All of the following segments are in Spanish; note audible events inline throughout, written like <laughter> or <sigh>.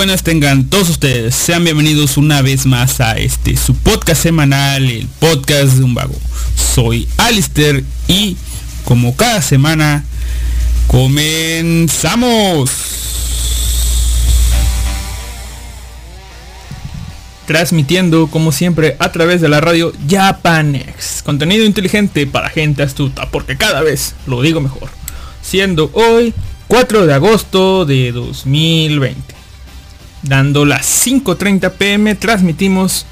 Buenas tengan todos ustedes. Sean bienvenidos una vez más a este su podcast semanal, el podcast de un vago. Soy Alister y como cada semana comenzamos. Transmitiendo como siempre a través de la radio Japanex. Contenido inteligente para gente astuta, porque cada vez lo digo mejor. Siendo hoy 4 de agosto de 2020. Dando las 5.30 pm transmitimos...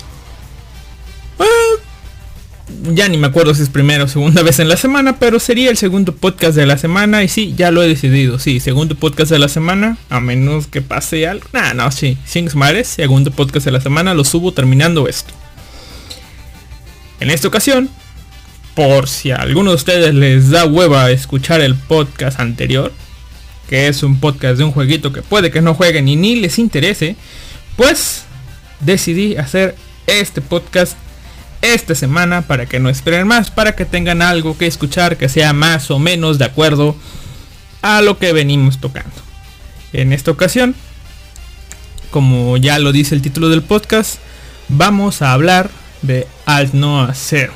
eh, ya ni me acuerdo si es primera o segunda <laughs> vez en la semana, pero sería el segundo podcast de la semana. Y sí, ya lo he decidido. Sí, segundo podcast de la semana. A menos que pase algo. Nah, no, sí. Sin mares, segundo podcast de la semana. Lo subo terminando esto. En esta ocasión, por si a alguno de ustedes les da hueva escuchar el podcast anterior, que es un podcast de un jueguito que puede que no jueguen y ni les interese, pues decidí hacer este podcast esta semana para que no esperen más, para que tengan algo que escuchar que sea más o menos de acuerdo a lo que venimos tocando. En esta ocasión, como ya lo dice el título del podcast, vamos a hablar de Alt Noah Zero.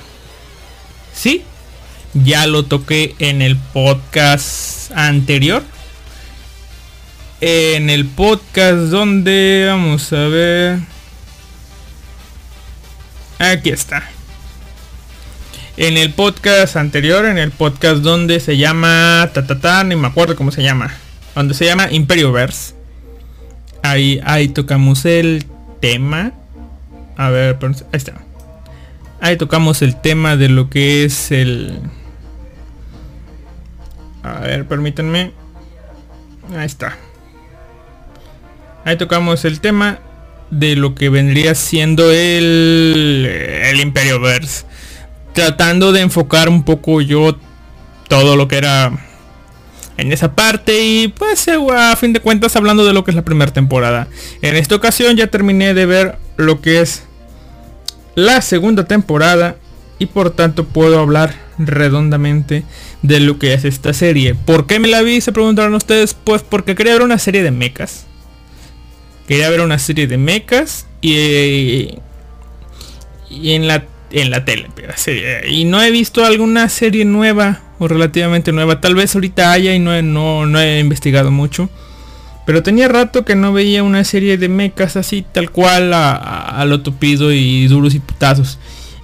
Sí, ya lo toqué en el podcast anterior, en el podcast donde vamos a ver. Aquí está. En el podcast anterior en el podcast donde se llama ta, ta, ni me acuerdo cómo se llama. Donde se llama Imperioverse. Ahí ahí tocamos el tema. A ver ahí está. Ahí tocamos el tema de lo que es el a ver permítanme. Ahí está Ahí tocamos el tema de lo que vendría siendo el, el Imperio Verse. Tratando de enfocar un poco yo todo lo que era en esa parte y pues a fin de cuentas hablando de lo que es la primera temporada. En esta ocasión ya terminé de ver lo que es la segunda temporada y por tanto puedo hablar redondamente de lo que es esta serie. ¿Por qué me la vi? Se preguntaron ustedes. Pues porque quería ver una serie de mechas quería ver una serie de mechas y, y en la en la tele y no he visto alguna serie nueva o relativamente nueva. Tal vez ahorita haya y no, no, no he investigado mucho pero tenía rato que no veía una serie de mechas así tal cual a, a- a lo tupido y duros y putazos.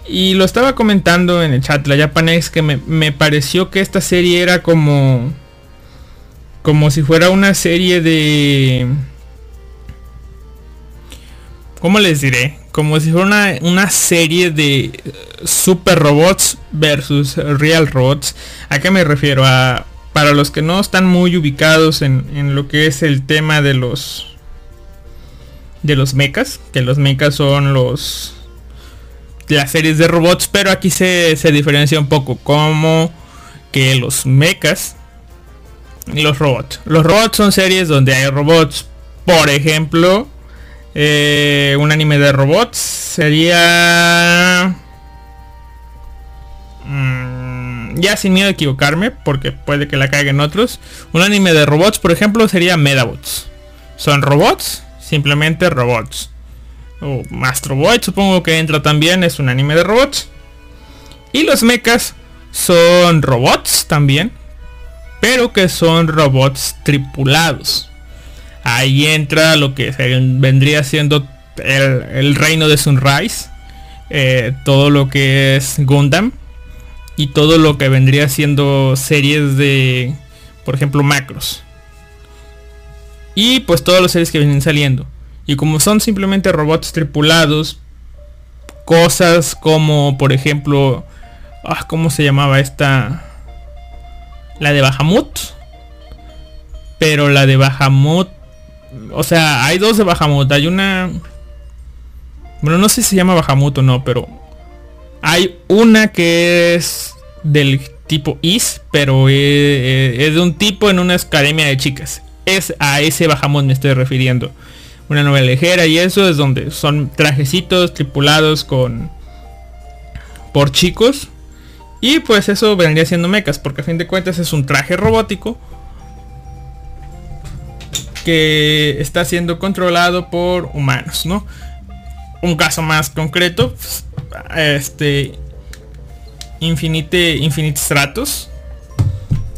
Y lo estaba comentando en el chat la Japanex que me, me pareció que esta serie era como como si fuera una serie de ¿Cómo les diré? Como si fuera una, serie de eh, super robots versus real robots. ¿A qué me refiero? Para los que no están muy ubicados en, en lo que es el tema de los de los mechas, que los mechas son los las series de robots, pero aquí se, se diferencia un poco como que los mechas y los robots. Los robots son series donde hay robots, por ejemplo, eh, un anime de robots sería... Mm, ya sin miedo a equivocarme, porque puede que la caigan otros. Un anime de robots, por ejemplo, sería Medabots. Son robots, simplemente robots. O Astro Boy, supongo que entra también, es un anime de robots. Y los mechas son robots también, pero que son robots tripulados. Ahí entra lo que vendría siendo el, el reino de Sunrise. eh, todo lo que es Gundam. Y todo lo que vendría siendo series de, por ejemplo, macros. Y pues todas las series que vienen saliendo. Y como son simplemente robots tripulados, cosas como, por ejemplo, ah, ¿cómo se llamaba esta? La de Bahamut. Pero la de Bahamut o sea, hay dos de Bahamut. Hay una... Bueno, no sé si se llama Bahamut o no, pero... Hay una que es del tipo Is, pero eh, es, de un tipo en una academia de chicas. Es a ese Bahamut me estoy refiriendo. Una novela ligera y eso es donde son trajecitos tripulados con... Por chicos. Y pues eso vendría siendo mechas, porque a fin de cuentas es un traje robótico que está siendo controlado por humanos, ¿no? Un caso más concreto, este Infinite Infinite Stratos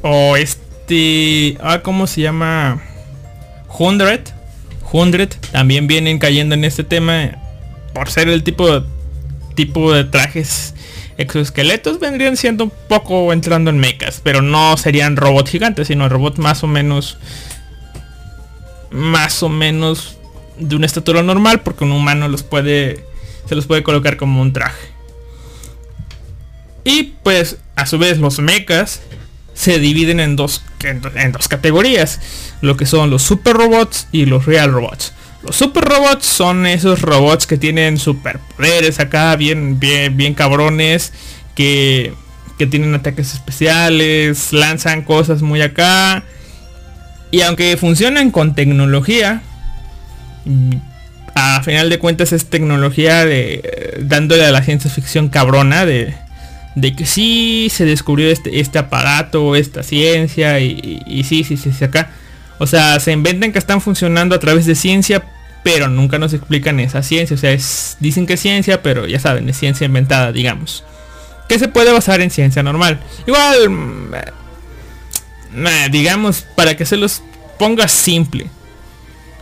o este ah cómo se llama Hundred Hundred también vienen cayendo en este tema por ser el tipo tipo de trajes exoesqueletos vendrían siendo un poco entrando en mechas, pero no serían robots gigantes, sino robots más o menos más o menos de una estatura normal, porque un humano los puede se los puede colocar como un traje. Y pues a su vez los mechas se dividen en dos, en, dos categorías, lo que son los super robots y los real robots. Los super robots son esos robots que tienen superpoderes acá, bien, bien, bien cabrones, que, que tienen ataques especiales, lanzan cosas muy acá. Y aunque funcionan con tecnología, a final de cuentas es tecnología de dándole a la ciencia ficción cabrona de, que sí se descubrió este, este aparato, esta ciencia y, sí, sí, sí, sí, acá. O sea, se inventan que están funcionando a través de ciencia, pero nunca nos explican esa ciencia. O sea, dicen que es ciencia, pero ya saben, es ciencia inventada, digamos. Que se puede basar en ciencia normal. Igual, eh, digamos, para que se los ponga simple.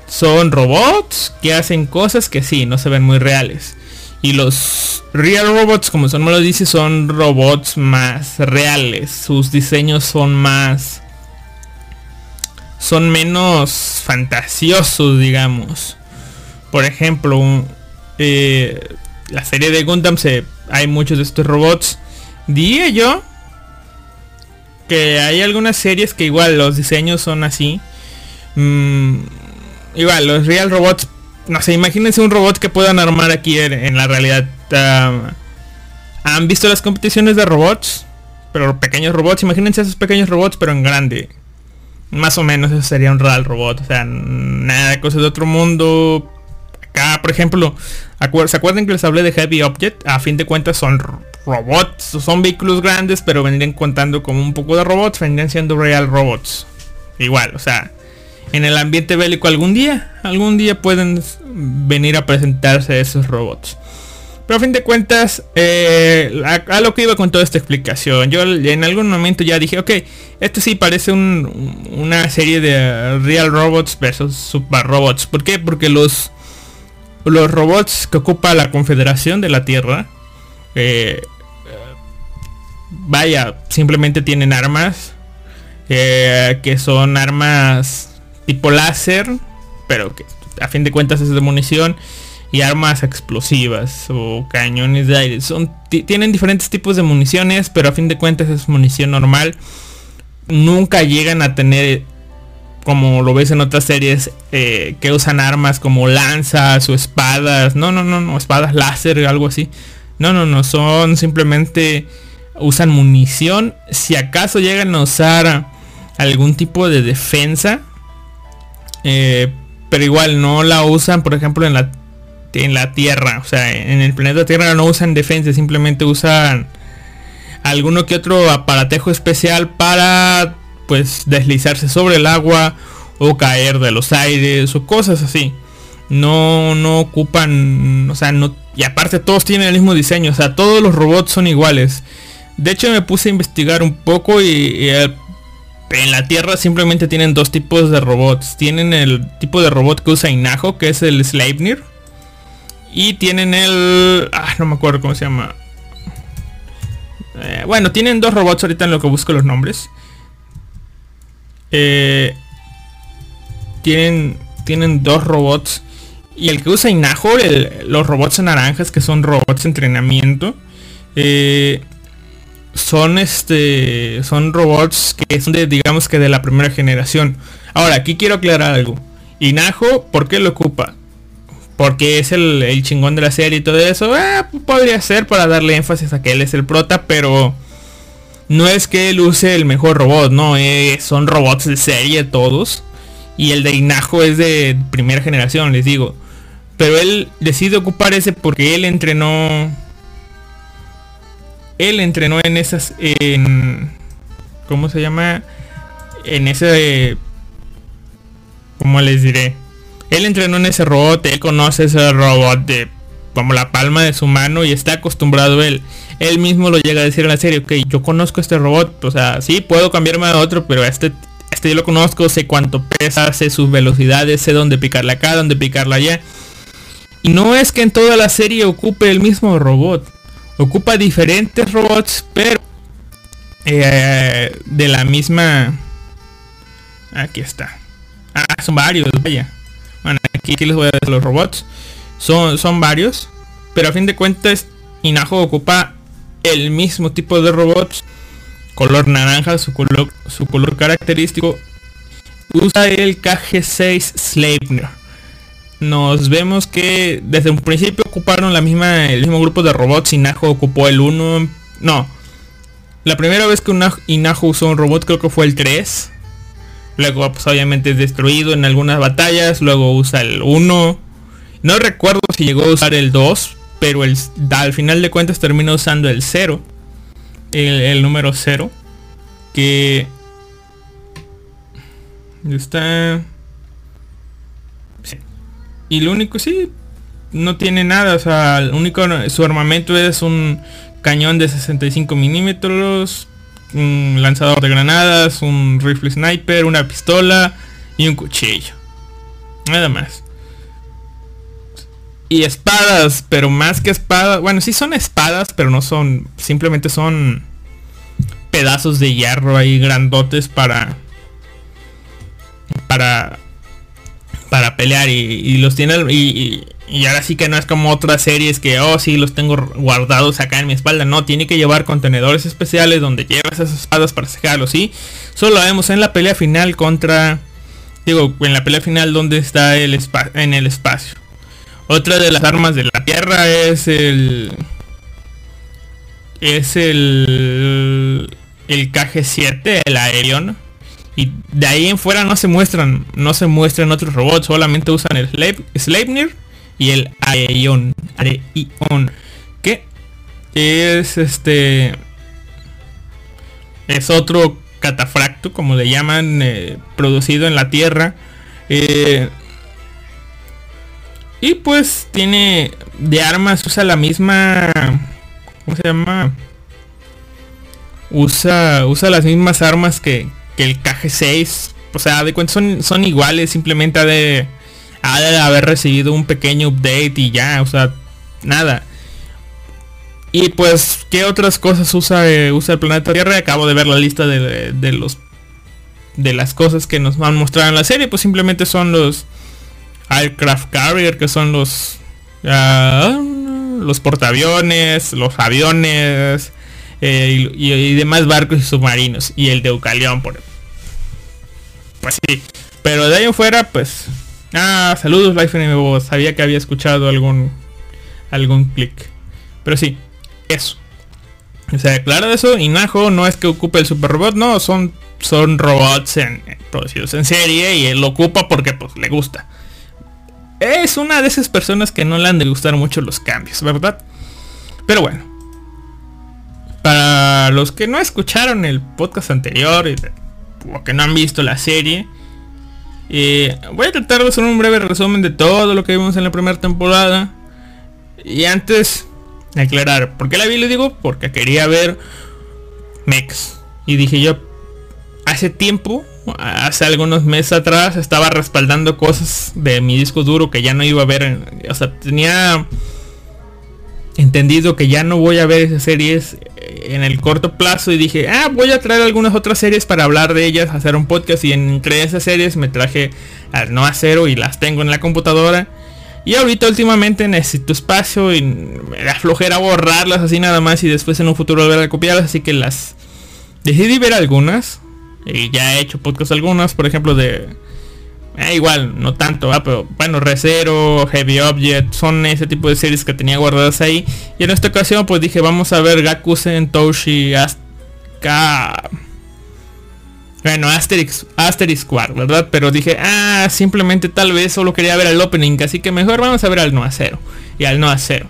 Son robots que hacen cosas que sí, no se ven muy reales. Y los real robots, como son me lo dice, son robots más reales. Sus diseños son más son menos fantasiosos, digamos. Por ejemplo, eh, la serie de Gundam se, hay muchos de estos robots. Diría yo que hay algunas series que igual los diseños son así. Mm, igual, los real robots, no sé, imagínense un robot que puedan armar aquí en, la realidad. ¿Han visto las competiciones de robots? Pero pequeños robots, imagínense esos pequeños robots pero en grande. Más o menos eso sería un real robot. O sea, nada cosas de otro mundo. Acá, por ejemplo, ¿se acuerdan que les hablé de Heavy Object? A fin de cuentas son robots. Son vehículos grandes, pero vendrían contando como un poco de robots. Vendrían siendo real robots. Igual, o sea, en el ambiente bélico algún día, algún día pueden venir a presentarse esos robots. Pero a fin de cuentas, eh, a, lo que iba con toda esta explicación, yo en algún momento ya dije, ok, esto sí parece una serie de Real Robots versus Super Robots. ¿Por qué? Porque los, los robots que ocupa la Confederación de la Tierra, eh, vaya, simplemente tienen armas, eh, que son armas tipo láser, pero que a fin de cuentas es de munición y armas explosivas o cañones de aire. Son, tienen diferentes tipos de municiones, pero a fin de cuentas es munición normal. Nunca llegan a tener, como lo ves en otras series, eh, que usan armas como lanzas o espadas. No, no, no, no, espadas láser algo así. No, no, no, son simplemente usan munición. Si acaso llegan a usar algún tipo de defensa. Eh, pero igual no la usan, por ejemplo, en la en la Tierra. O sea, en el planeta Tierra no usan defensa, simplemente usan alguno que otro aparatejo especial para pues deslizarse sobre el agua o caer de los aires o cosas así. No, no ocupan, o sea, no, y aparte todos tienen el mismo diseño, o sea, todos los robots son iguales. De hecho me puse a investigar un poco y, en la Tierra simplemente tienen dos tipos de robots. Tienen el tipo de robot que usa Inajo, que es el Sleipnir y tienen el... Ah, no me acuerdo cómo se llama. Eh, bueno, tienen dos robots ahorita en lo que busco los nombres. Eh, tienen, tienen dos robots. Y el que usa Inajo, los robots naranjas, que son robots de entrenamiento. Eh, son este. Son robots que son de, digamos que de la primera generación. Ahora, aquí quiero aclarar algo. Inajo, ¿por qué lo ocupa? porque es el, chingón de la serie y todo eso, eh, podría ser para darle énfasis a que él es el prota, pero no es que él use el mejor robot, no, eh, son robots de serie todos. Y el de Inajo es de primera generación, les digo. Pero él decide ocupar ese porque él entrenó. Él entrenó en esas. En, ¿Cómo se llama? En ese ¿cómo les diré? Él entrenó en ese robot, él conoce ese robot de como la palma de su mano y está acostumbrado él. Él mismo lo llega a decir en la serie, ok, yo conozco este robot, o sea, sí, puedo cambiarme a otro, pero este, este yo lo conozco, sé cuánto pesa, sé sus velocidades, sé dónde picarla acá, dónde picarla allá. Y no es que en toda la serie ocupe el mismo robot, ocupa diferentes robots, pero eh, de la misma... Aquí está. Ah, son varios, vaya. Bueno, aquí les voy a decir los robots. Son, son varios. Pero a fin de cuentas, Inajo ocupa el mismo tipo de robots. Color naranja, su color, su color característico. Usa el KG6 Sleipner. Nos vemos que desde un principio ocuparon la misma, el mismo grupo de robots. Inajo ocupó el 1. No. La primera vez que Inajo usó un robot creo que fue el 3. Luego pues obviamente es destruido en algunas batallas. Luego usa el 1. No recuerdo si llegó a usar el 2, pero al final de cuentas terminó usando el 0. El, número 0. Que... Está... Y lo único, sí, no tiene nada. O sea, el único, su armamento es un cañón de 65 milímetros, un lanzador de granadas, un rifle sniper, una pistola y un cuchillo. Nada más y espadas, pero más que espadas, bueno, sí son espadas, pero no son, simplemente son pedazos de hierro ahí grandotes para para para pelear y, los tiene y, ahora sí que no es como otras series que oh sí los tengo guardados acá en mi espalda. No tiene que llevar contenedores especiales donde llevas esas espadas para sacarlos sí solo lo vemos en la pelea final contra digo en la pelea final donde está el en el espacio otra de las armas de la tierra es el... Es el... El KG-7, el Aerion. Y de ahí en fuera no se muestran, no se muestran otros robots, solamente usan el Sleipnir y el Aerion. Que es este... Es otro catafracto, como le llaman, eh, producido en la Tierra. Eh, y pues tiene de armas, usa la misma... ¿Cómo se llama? Usa, usa las mismas armas que, que el KG6. O sea, de cuenta son, son iguales, simplemente ha de, ha de haber recibido un pequeño update y ya, o sea, nada. Y pues, ¿qué otras cosas usa, eh, usa el planeta Tierra? Acabo de ver la lista de, de, los de las cosas que nos van a mostrar en la serie. Pues simplemente son los aircraft carrier, que son los ah, los portaaviones, los aviones eh, y, demás barcos y submarinos y el de Eucalión por pues sí pero de ahí en fuera pues ah saludos Life en sabía que había escuchado algún algún clic pero sí eso. O sea claro de eso Inajo no es que ocupe el super robot no son son robots en, producidos en serie y él lo ocupa porque pues le gusta es una de esas personas que no le han de gustar mucho los cambios, ¿verdad? Pero bueno. Para los que no escucharon el podcast anterior o que no han visto la serie, eh, voy a tratar de hacer un breve resumen de todo lo que vimos en la primera temporada. Y antes aclarar, ¿por qué la vi? Le digo, porque quería ver Mex. Y dije yo, hace tiempo hace algunos meses atrás estaba respaldando cosas de mi disco duro que ya no iba a ver. o sea, tenía entendido que ya no voy a ver esas series en el corto plazo y dije, ah, voy a traer algunas otras series para hablar de ellas, hacer un podcast y entre esas series me traje al No Acero y las tengo en la computadora. Y ahorita últimamente necesito espacio y me da flojera borrarlas así nada más y después en un futuro volver a copiarlas, así que las decidí ver algunas y ya he hecho podcast algunos, por ejemplo, de... Eh, igual, no tanto, pero bueno, Recero, Heavy Object, son ese tipo de series que tenía guardadas ahí. Y en esta ocasión pues dije, vamos a ver Gakusen, Toshi, Asuka... Bueno, Asterix, Asterix Squad, ¿verdad? Pero dije, ah, simplemente tal vez solo quería ver el opening, así que mejor vamos a ver al no acero y al no acero.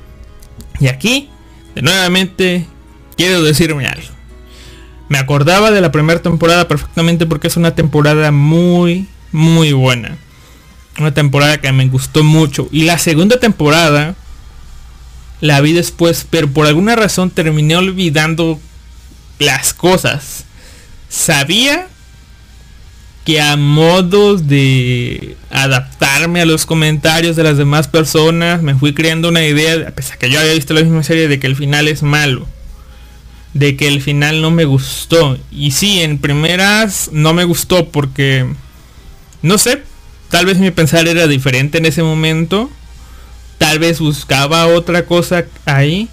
Y aquí, de nuevamente, quiero decirme algo. Me acordaba de la primera temporada perfectamente porque es una temporada muy, muy buena. Una temporada que me gustó mucho. Y la segunda temporada la vi después, pero por alguna razón terminé olvidando las cosas. Sabía que a modos de adaptarme a los comentarios de las demás personas, me fui creando una idea, a pesar que yo había visto la misma serie, de que el final es malo. De que el final no me gustó. Y sí, en primeras no me gustó porque, no sé, tal vez mi pensar era diferente en ese momento. Tal vez buscaba otra cosa ahí.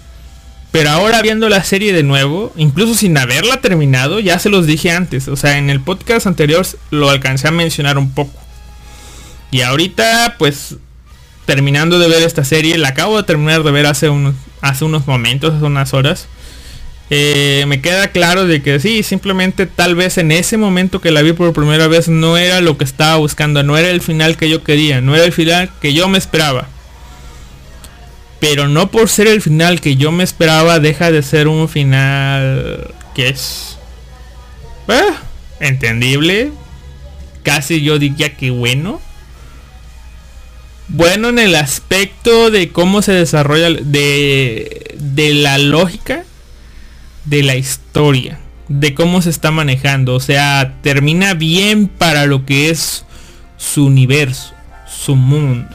Pero ahora viendo la serie de nuevo, incluso sin haberla terminado, ya se los dije antes. O sea, en el podcast anterior lo alcancé a mencionar un poco. Y ahorita, pues, terminando de ver esta serie, la acabo de terminar de ver hace unos, hace unos momentos, hace unas horas. Eh, me queda claro de que sí, simplemente tal vez en ese momento que la vi por primera vez no era lo que estaba buscando, no era el final que yo quería, no era el final que yo me esperaba. Pero no por ser el final que yo me esperaba deja de ser un final que es eh, entendible. Casi yo diría que bueno. Bueno en el aspecto de cómo se desarrolla, de, de la lógica de la historia, de cómo se está manejando. O sea, termina bien para lo que es su universo, su mundo.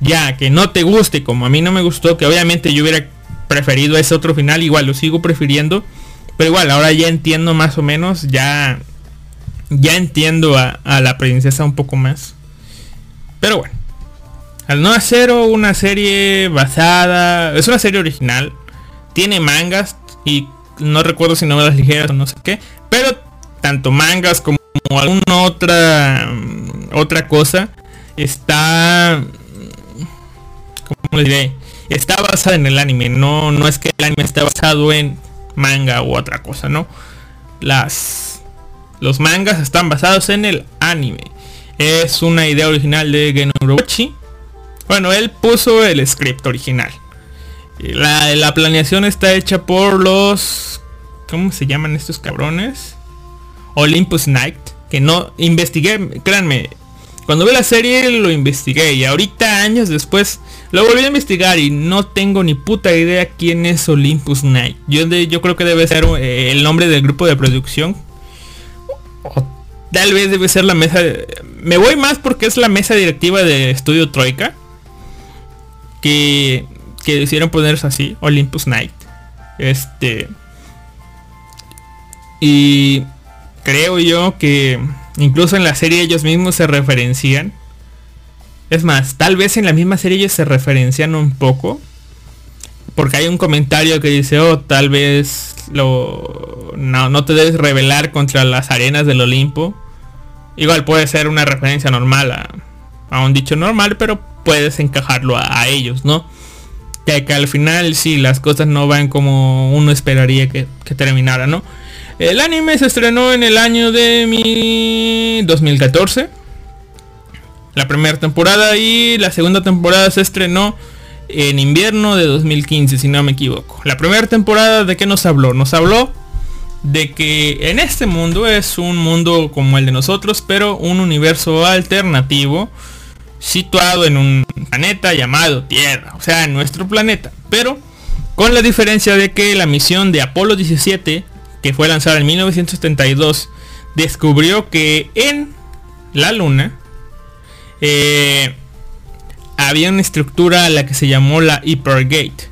Ya, que no te guste como a mí no me gustó, que obviamente yo hubiera preferido ese otro final, igual lo sigo prefiriendo. Pero igual, ahora ya entiendo más o menos, ya, ya entiendo a, a la princesa un poco más. Pero bueno, al no hacer una serie basada, es una serie original, tiene mangas y no recuerdo si novelas ligeras o no sé qué, pero tanto mangas como alguna otra mm, otra cosa está ¿cómo le diré? Está basada en el anime, no no es que el anime está basado en manga u otra cosa, ¿no? Las los mangas están basados en el anime. Es una idea original de Geno Bueno, él puso el script original. La, la, planeación está hecha por los... ¿Cómo se llaman estos cabrones? Olympus Night. Que no investigué, créanme. Cuando vi la serie lo investigué y ahorita años después lo volví a investigar y no tengo ni puta idea quién es Olympus Night. Yo, yo creo que debe ser eh, el nombre del grupo de producción. Tal vez debe ser la mesa... me voy más porque es la mesa directiva de Estudio Troika. Que que decidieron ponerse así, Olympus Night. Este. Y creo yo que incluso en la serie ellos mismos se referencian. Es más, tal vez en la misma serie ellos se referencian un poco. Porque hay un comentario que dice, oh, tal vez lo, no, no te debes revelar contra las arenas del Olimpo. Igual puede ser una referencia normal a un dicho normal, pero puedes encajarlo a ellos, ¿no? Que, que al final sí las cosas no van como uno esperaría que, terminara, ¿no? El anime se estrenó en el año de mi 2014. La primera temporada y la segunda temporada se estrenó en invierno de 2015, si no me equivoco. La primera temporada de qué nos habló? Nos habló de que en este mundo es un mundo como el de nosotros, pero un universo alternativo situado en un planeta llamado Tierra, o sea, nuestro planeta. Pero con la diferencia de que la misión de Apolo 17, que fue lanzada en 1972, descubrió que en la Luna eh, había una estructura a la que se llamó la Hypergate,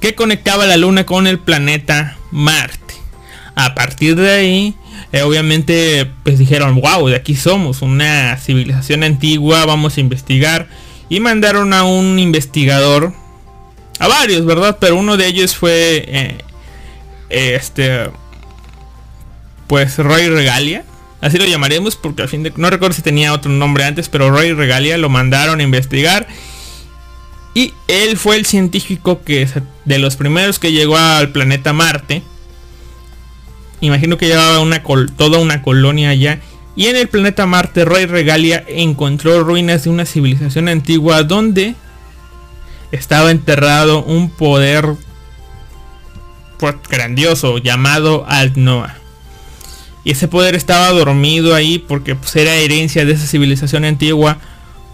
que conectaba la Luna con el planeta Marte. A partir de ahí, eh, obviamente pues dijeron, wow, de aquí somos, una civilización antigua, vamos a investigar. Y mandaron a un investigador, a varios, ¿verdad? Pero uno de ellos fue eh, este, pues Roy Regalia. Así lo llamaremos porque al fin de... No recuerdo si tenía otro nombre antes, pero Roy Regalia lo mandaron a investigar. Y él fue el científico que de los primeros que llegó al planeta Marte Imagino que llevaba toda una colonia allá. Y en el planeta Marte, Roy Regalia encontró ruinas de una civilización antigua donde estaba enterrado un poder grandioso llamado Altnoa. Y ese poder estaba dormido ahí porque pues, era herencia de esa civilización antigua.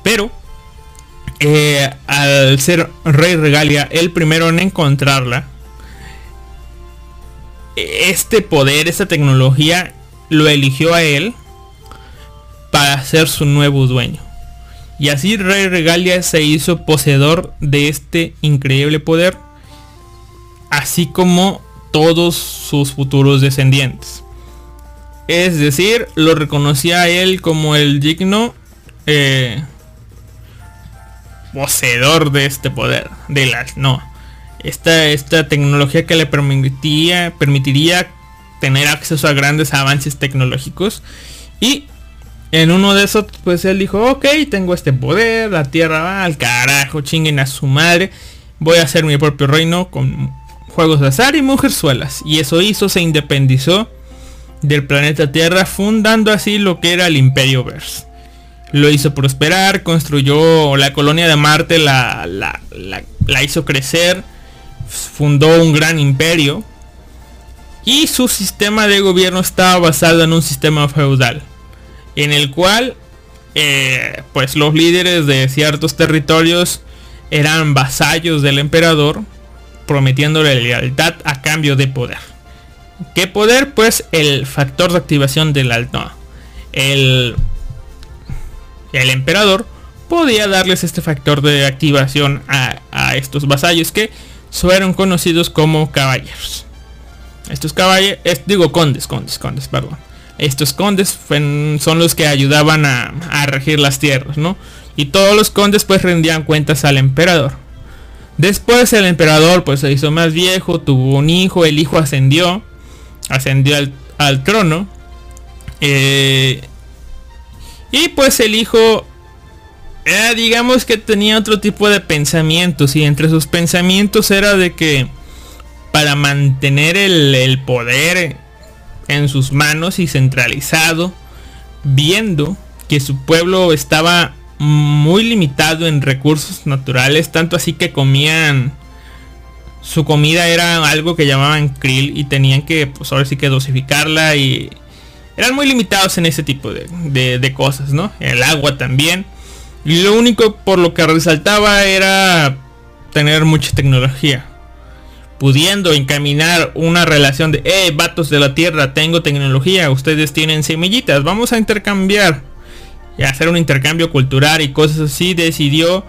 Pero eh, al ser Rey Regalia el primero en encontrarla, este poder, esta tecnología, lo eligió a él para ser su nuevo dueño. Y así Rey Regalia se hizo poseedor de este increíble poder, así como todos sus futuros descendientes. Es decir, lo reconocía a él como el digno eh, poseedor de este poder. De las no. Esta, esta tecnología que le permitía, permitiría tener acceso a grandes avances tecnológicos. Y en uno de esos, pues él dijo, ok, tengo este poder, la tierra va al carajo, chinguen a su madre. Voy a hacer mi propio reino con juegos de azar y mujerzuelas. Y eso hizo, se independizó del planeta Tierra, fundando así lo que era el Imperio Verse. Lo hizo prosperar, construyó la colonia de Marte, la, la, la hizo crecer, fundó un gran imperio. Y su sistema de gobierno estaba basado en un sistema feudal, en el cual eh, pues los líderes de ciertos territorios eran vasallos del emperador, prometiéndole lealtad a cambio de poder. ¿Qué poder? Pues el factor de activación del alto. El, el emperador podía darles este factor de activación a, estos vasallos que fueron conocidos como caballeros. Estos caballeros, digo condes, condes, condes, perdón. Estos condes son los que ayudaban a, a regir las tierras, ¿no? Y todos los condes pues rendían cuentas al emperador. Después el emperador pues se hizo más viejo, tuvo un hijo, el hijo ascendió ascendió al, trono. Eh, y pues el hijo, eh, digamos que tenía otro tipo de pensamientos. Y entre sus pensamientos era de que para mantener el, poder en sus manos y centralizado, viendo que su pueblo estaba muy limitado en recursos naturales, tanto así que comían su comida era algo que llamaban krill y tenían que, pues ahora que dosificarla y eran muy limitados en ese tipo de, cosas, ¿no? El agua también. Y lo único por lo que resaltaba era tener mucha tecnología. Pudiendo encaminar una relación de, eh, vatos de la tierra, tengo tecnología, ustedes tienen semillitas, vamos a intercambiar. Y hacer un intercambio cultural y cosas así, decidió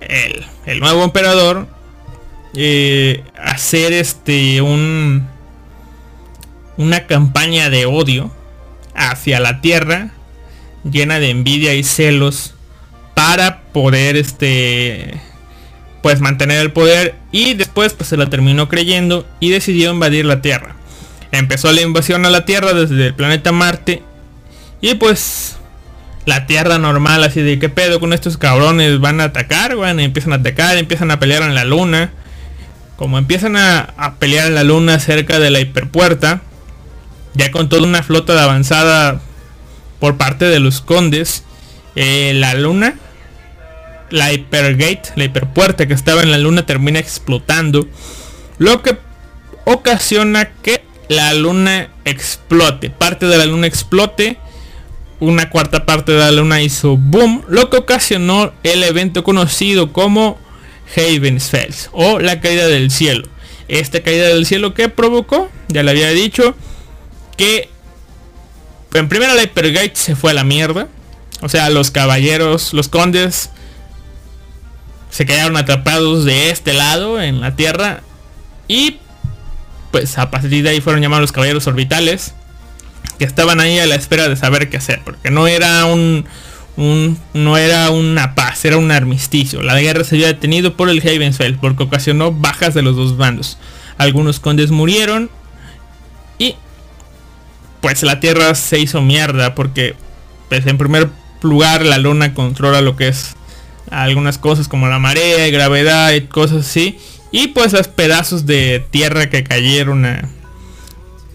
el, el nuevo emperador eh, hacer este un una campaña de odio hacia la tierra llena de envidia y celos para poder este pues mantener el poder. Y después pues se la terminó creyendo y decidió invadir la tierra. Empezó la invasión a la tierra desde el planeta Marte. Y pues la tierra normal así de qué pedo con estos cabrones van a atacar bueno empiezan a atacar empiezan a pelear en la luna. Como empiezan a, pelear en la luna cerca de la hiperpuerta, ya con toda una flota de avanzada por parte de los condes, eh, la luna, la hipergate, la hiperpuerta que estaba en la luna termina explotando, lo que ocasiona que la luna explote, parte de la luna explote, una cuarta parte de la luna hizo boom, lo que ocasionó el evento conocido como Havensfeld o la caída del cielo. Esta caída del cielo que provocó, ya le había dicho, que en primera la Hypergate se fue a la mierda. O sea, los caballeros, los condes se quedaron atrapados de este lado en la Tierra y pues a partir de ahí fueron llamados los caballeros orbitales que estaban ahí a la espera de saber qué hacer porque no era un no era una paz, era un armisticio. La guerra se había detenido por el Havensfeld porque ocasionó bajas de los dos bandos. Algunos condes murieron y pues la tierra se hizo mierda porque pues en primer lugar la luna controla lo que es algunas cosas como la marea y gravedad y cosas así. Y pues los pedazos de tierra que cayeron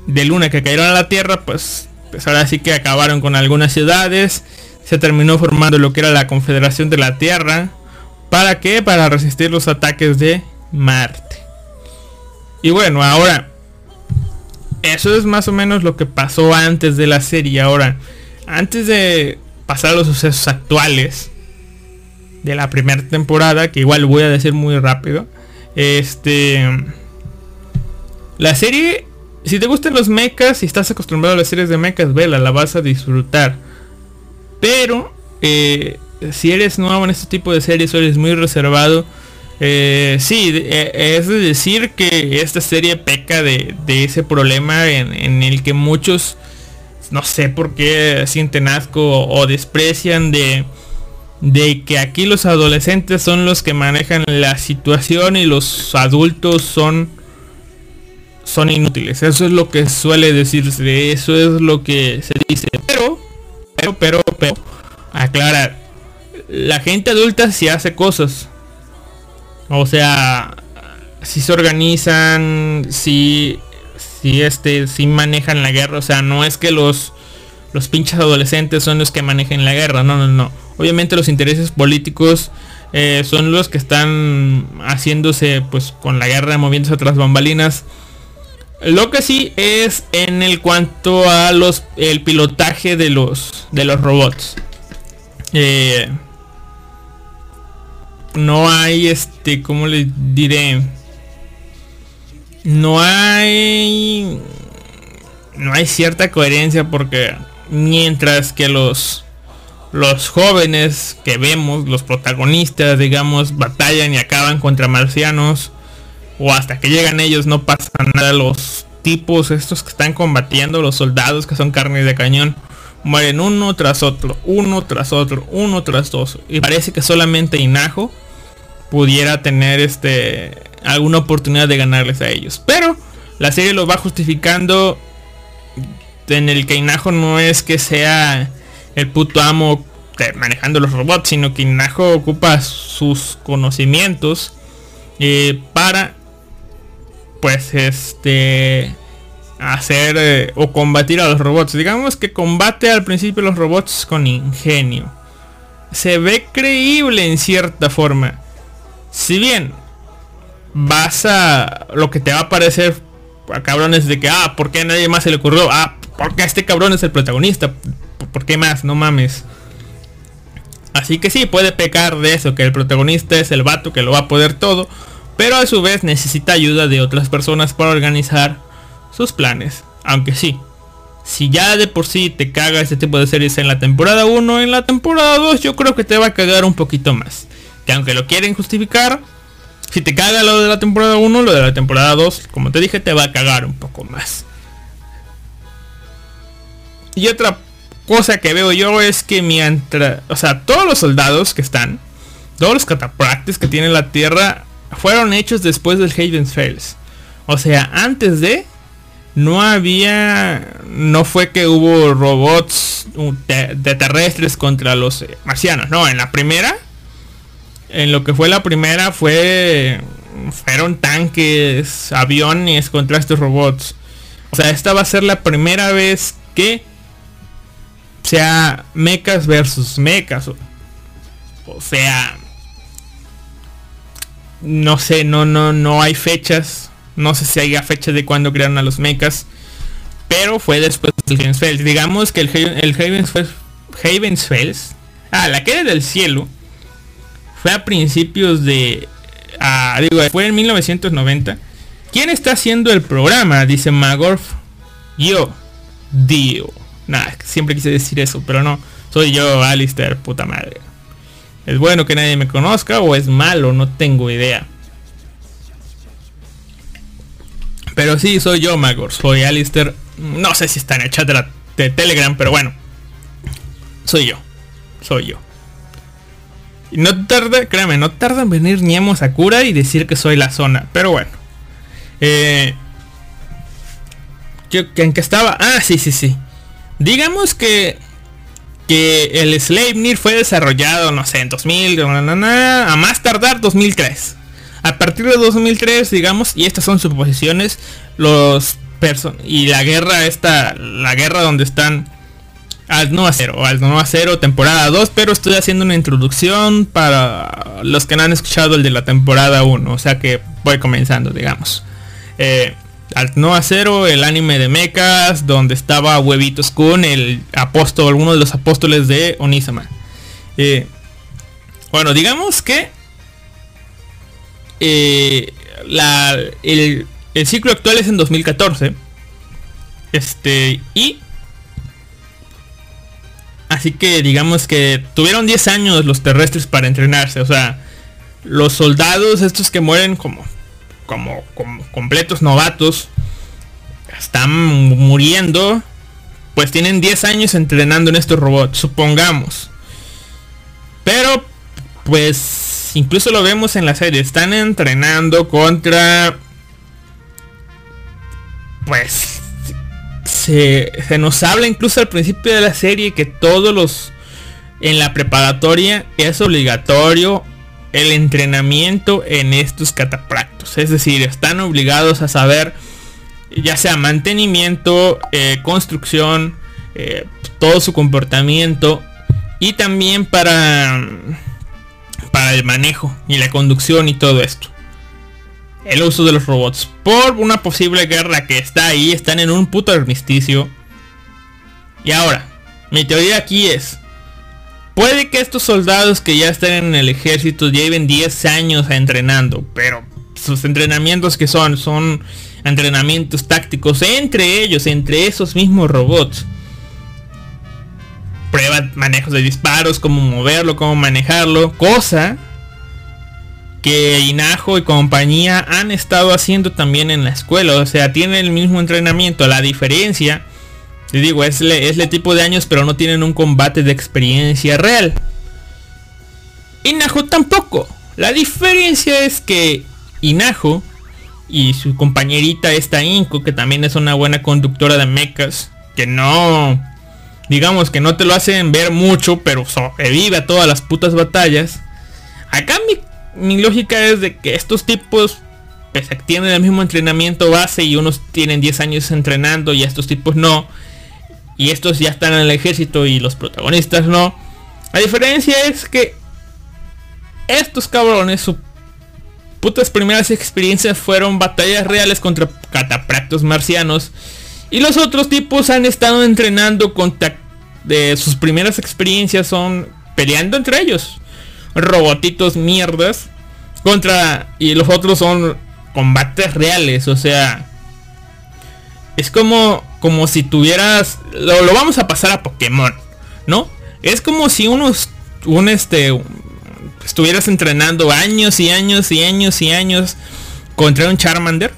de luna que cayeron a la tierra pues, pues ahora sí que acabaron con algunas ciudades se terminó formando lo que era la Confederación de la Tierra. ¿Para qué? Para resistir los ataques de Marte. Y bueno, ahora, eso es más o menos lo que pasó antes de la serie. Ahora, antes de pasar los sucesos actuales, de la primera temporada, que igual voy a decir muy rápido. Este... La serie, si te gustan los mechas, si estás acostumbrado a las series de mechas, vela, la vas a disfrutar. Pero, eh, si eres nuevo en este tipo de series o eres muy reservado, eh, sí, eh, es decir que esta serie peca de, ese problema en, el que muchos, no sé por qué, sienten asco o, desprecian de, de que aquí los adolescentes son los que manejan la situación y los adultos son son inútiles. Eso es lo que suele decirse, eso es lo que se dice. Pero, pero, pero, pero, aclarar, la gente adulta sí hace cosas. O sea, si se organizan, si, si este, si manejan la guerra. O sea, no es que los, los pinches adolescentes son los que manejen la guerra. No, no, no. Obviamente los intereses políticos eh, son los que están haciéndose pues con la guerra, moviéndose otras bambalinas. Lo que sí es en el cuanto a los el pilotaje de los de los robots. Eh, no hay este, ¿cómo le diré? No hay no hay cierta coherencia porque mientras que los los jóvenes que vemos, los protagonistas, digamos, batallan y acaban contra marcianos o hasta que llegan ellos no pasa nada. Los tipos estos que están combatiendo, los soldados que son carne de cañón, mueren uno tras otro, uno tras otro, uno tras dos. Y parece que solamente Inajo pudiera tener este alguna oportunidad de ganarles a ellos. Pero la serie lo va justificando en el que Inajo no es que sea el puto amo manejando los robots, sino que Inajo ocupa sus conocimientos eh, para pues este hacer eh, o combatir a los robots. Digamos que combate al principio los robots con ingenio. Se ve creíble en cierta forma. Si bien vas a lo que te va a parecer a cabrones de que ah, ¿por qué a nadie más se le ocurrió? Ah, porque este cabrón es el protagonista. ¿Por qué más? No mames. Así que sí, puede pecar de eso, que el protagonista es el vato que lo va a poder todo pero a su vez necesita ayuda de otras personas para organizar sus planes. Aunque sí, si ya de por sí te caga este tipo de series en la temporada 1, en la temporada 2 yo creo que te va a cagar un poquito más. Que aunque lo quieren justificar, si te caga lo de la temporada 1, lo de la temporada 2, como te dije, te va a cagar un poco más. Y otra cosa que veo yo es que mientras, o sea, todos los soldados que están, todos los catapractes que tiene la Tierra, fueron hechos después del Haven's Fails. O sea, antes de no había no fue que hubo robots de, terrestres contra los marcianos, no, en la primera en lo que fue la primera fue fueron tanques, aviones contra estos robots. O sea, esta va a ser la primera vez que sea mechas versus mechas. O sea, no sé, no, no, no hay fechas. No sé si haya fecha de cuando crearon a los mechas. Pero fue después del. Digamos que el, el Havensfeld, Ah, la queda del cielo. Fue a principios de... Ah, digo, fue en 1990. ¿Quién está haciendo el programa? Dice Magorf. Yo. Dio. Nada, siempre quise decir eso, pero no. Soy yo, Alistair, puta madre. ¿Es bueno que nadie me conozca o es malo? No tengo idea. Pero sí, soy yo, Magor. Soy Alistair. No sé si está en el chat de, Telegram, pero bueno. Soy yo. Soy yo. Y no tarda, créame, no tarda en venir Niemo Sakura y decir que soy la zona. Pero bueno. Eh, ¿En qué estaba? Ah, sí, sí, sí. Digamos que que el Sleipnir fue desarrollado, no sé, en 2000, a más tardar 2003. A partir de 2003, digamos, y estas son suposiciones, los y la guerra esta, la guerra donde están al no acero, al no acero temporada 2, pero estoy haciendo una introducción para los que no han escuchado el de la temporada 1, o sea que voy comenzando, digamos. Eh, al no acero, el anime de mechas, donde estaba Huevitos Kun, el apóstol, uno de los apóstoles de Onisama. Eh, Bueno, digamos que eh, el, el ciclo actual es en 2014. Este, y... Así que digamos que tuvieron 10 años los terrestres para entrenarse. O sea, los soldados estos que mueren como, como, como completos novatos, están muriendo. Pues tienen 10 años entrenando en estos robots, supongamos. Pero, pues, incluso lo vemos en la serie. Están entrenando contra pues se, nos habla incluso al principio de la serie que todos los en la preparatoria es obligatorio el entrenamiento en estos catapractos. Es decir, están obligados a saber ya sea mantenimiento, eh, construcción, eh, todo su comportamiento y también para, para el manejo y la conducción y todo esto el uso de los robots por una posible guerra que está ahí, están en un puto armisticio. Y ahora, mi teoría aquí es, puede que estos soldados que ya están en el ejército lleven 10 años entrenando, pero sus entrenamientos que son, son entrenamientos tácticos entre ellos, entre esos mismos robots. Prueba manejos de disparos, cómo moverlo, cómo manejarlo, cosa que Inajo y compañía han estado haciendo también en la escuela. O sea, tienen el mismo entrenamiento. La diferencia, les digo, es le, tipo de años, pero no tienen un combate de experiencia real. Inajo tampoco. La diferencia es que Inajo y su compañerita esta Inco, que también es una buena conductora de mechas, que no, digamos que no te lo hacen ver mucho, pero sobrevive a todas las putas batallas. Acá mi mi lógica es de que estos tipos pues, tienen el mismo entrenamiento base y unos tienen 10 años entrenando y estos tipos no. Y estos ya están en el ejército y los protagonistas no. La diferencia es que estos cabrones, sus putas primeras experiencias fueron batallas reales contra catapractos marcianos. Y los otros tipos han estado entrenando contra... De sus primeras experiencias son peleando entre ellos robotitos mierdas contra y los otros son combates reales, o sea, es como como si tuvieras lo, vamos a pasar a Pokémon, ¿no? Es como si unos un este estuvieras entrenando años y años y años y años contra un Charmander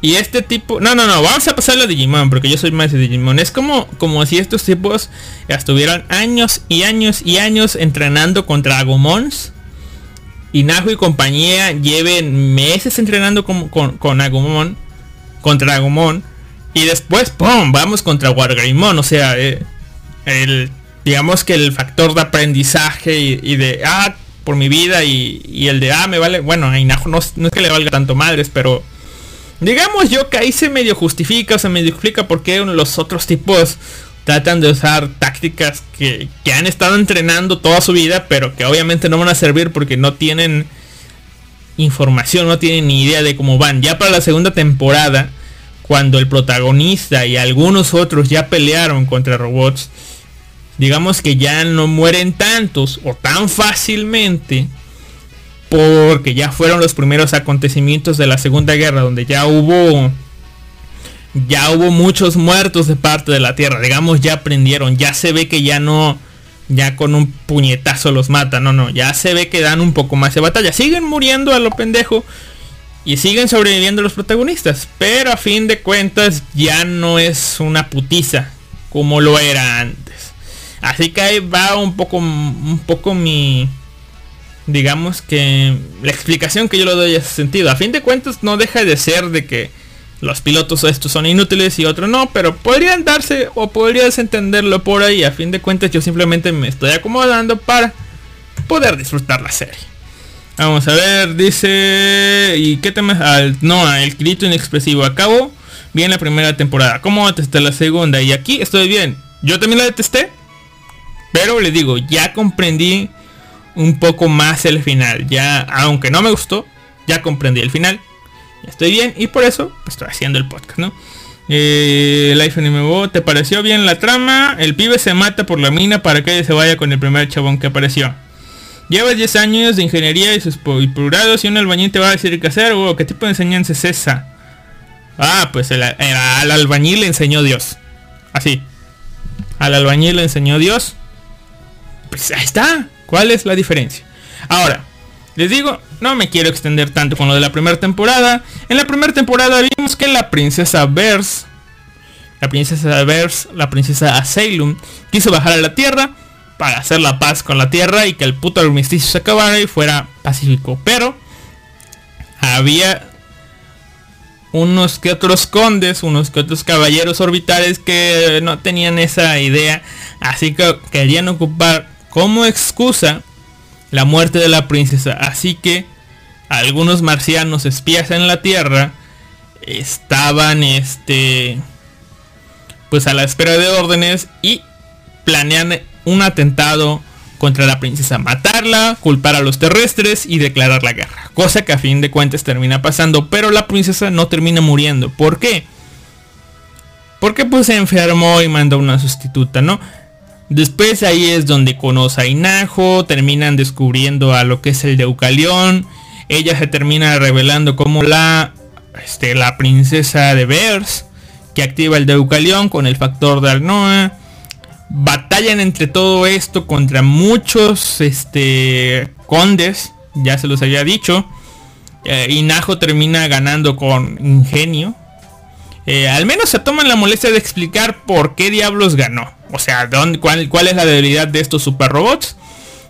y este tipo... No, no, no. Vamos a pasarlo a Digimon. Porque yo soy más de Digimon. Es como, como si estos tipos estuvieran años y años y años entrenando contra Agumons. Y Nahu y compañía lleven meses entrenando con, con, Agumon. Contra Agumon. Y después, ¡pum! Vamos contra Wargreymon. O sea, eh, el, digamos que el factor de aprendizaje y, de... Ah, por mi vida y, el de... Ah, me vale... Bueno, a no, no es que le valga tanto madres, pero Digamos yo que ahí se medio justifica, se medio explica por qué los otros tipos tratan de usar tácticas que, han estado entrenando toda su vida, pero que obviamente no van a servir porque no tienen información, no tienen ni idea de cómo van. Ya para la segunda temporada, cuando el protagonista y algunos otros ya pelearon contra robots, digamos que ya no mueren tantos o tan fácilmente porque ya fueron los primeros acontecimientos de la Segunda Guerra, donde ya hubo ya hubo muchos muertos de parte de la Tierra, digamos ya aprendieron, ya se ve que ya no ya con un puñetazo los mata, no, no, ya se ve que dan un poco más de batalla, siguen muriendo a lo pendejo y siguen sobreviviendo los protagonistas, pero a fin de cuentas ya no es una putiza como lo era antes. Así que ahí va un poco un poco mi digamos que la explicación que yo le doy ese sentido. A fin de cuentas no deja de ser de que los pilotos estos son inútiles y otros no, pero podrían darse o podrías entenderlo por ahí. A fin de cuentas yo simplemente me estoy acomodando para poder disfrutar la serie. Vamos a ver, dice... ¿Y qué tema? Al, no, el grito inexpresivo. Acabo bien la primera temporada. ¿Cómo detesté la segunda? Y aquí estoy bien. Yo también la detesté. Pero le digo, ya comprendí un poco más el final. Ya, aunque no me gustó, ya comprendí el final. estoy bien y por eso pues, estoy haciendo el podcast, ¿no? Eh, Life Anime ¿te pareció bien la trama? El pibe se mata por la mina para que se vaya con el primer chabón que apareció. Llevas 10 años de ingeniería y sus posgrados y un albañil te va a decir qué hacer, qué tipo de enseñanza es esa. Ah, pues el, al albañil le enseñó Dios. Así. Al albañil le enseñó Dios. Pues ahí está. ¿Cuál es la diferencia? Ahora, les digo, no me quiero extender tanto con lo de la primera temporada. En la primera temporada vimos que la princesa Vers, la princesa Vers, la princesa Asylum, quiso bajar a la Tierra para hacer la paz con la Tierra y que el puto armisticio se acabara y fuera pacífico. Pero había unos que otros condes, unos que otros caballeros orbitales que no tenían esa idea, así que querían ocupar como excusa la muerte de la princesa. Así que algunos marcianos espías en la Tierra estaban este pues a la espera de órdenes y planean un atentado contra la princesa, matarla, culpar a los terrestres y declarar la guerra. Cosa que a fin de cuentas termina pasando, pero la princesa no termina muriendo. ¿Por qué? Porque pues se enfermó y mandó una sustituta, ¿no? Después ahí es donde conoce a Inajo, terminan descubriendo a lo que es el Deucalión. Ella se termina revelando como la, este, la princesa de Vers, que activa el Deucalión con el factor de Arnoa batallan entre todo esto contra muchos este, condes, ya se los había dicho. Eh, Inajo termina ganando con ingenio. Eh, al menos se toman la molestia de explicar por qué diablos ganó. O sea, cuál es la debilidad de estos super robots.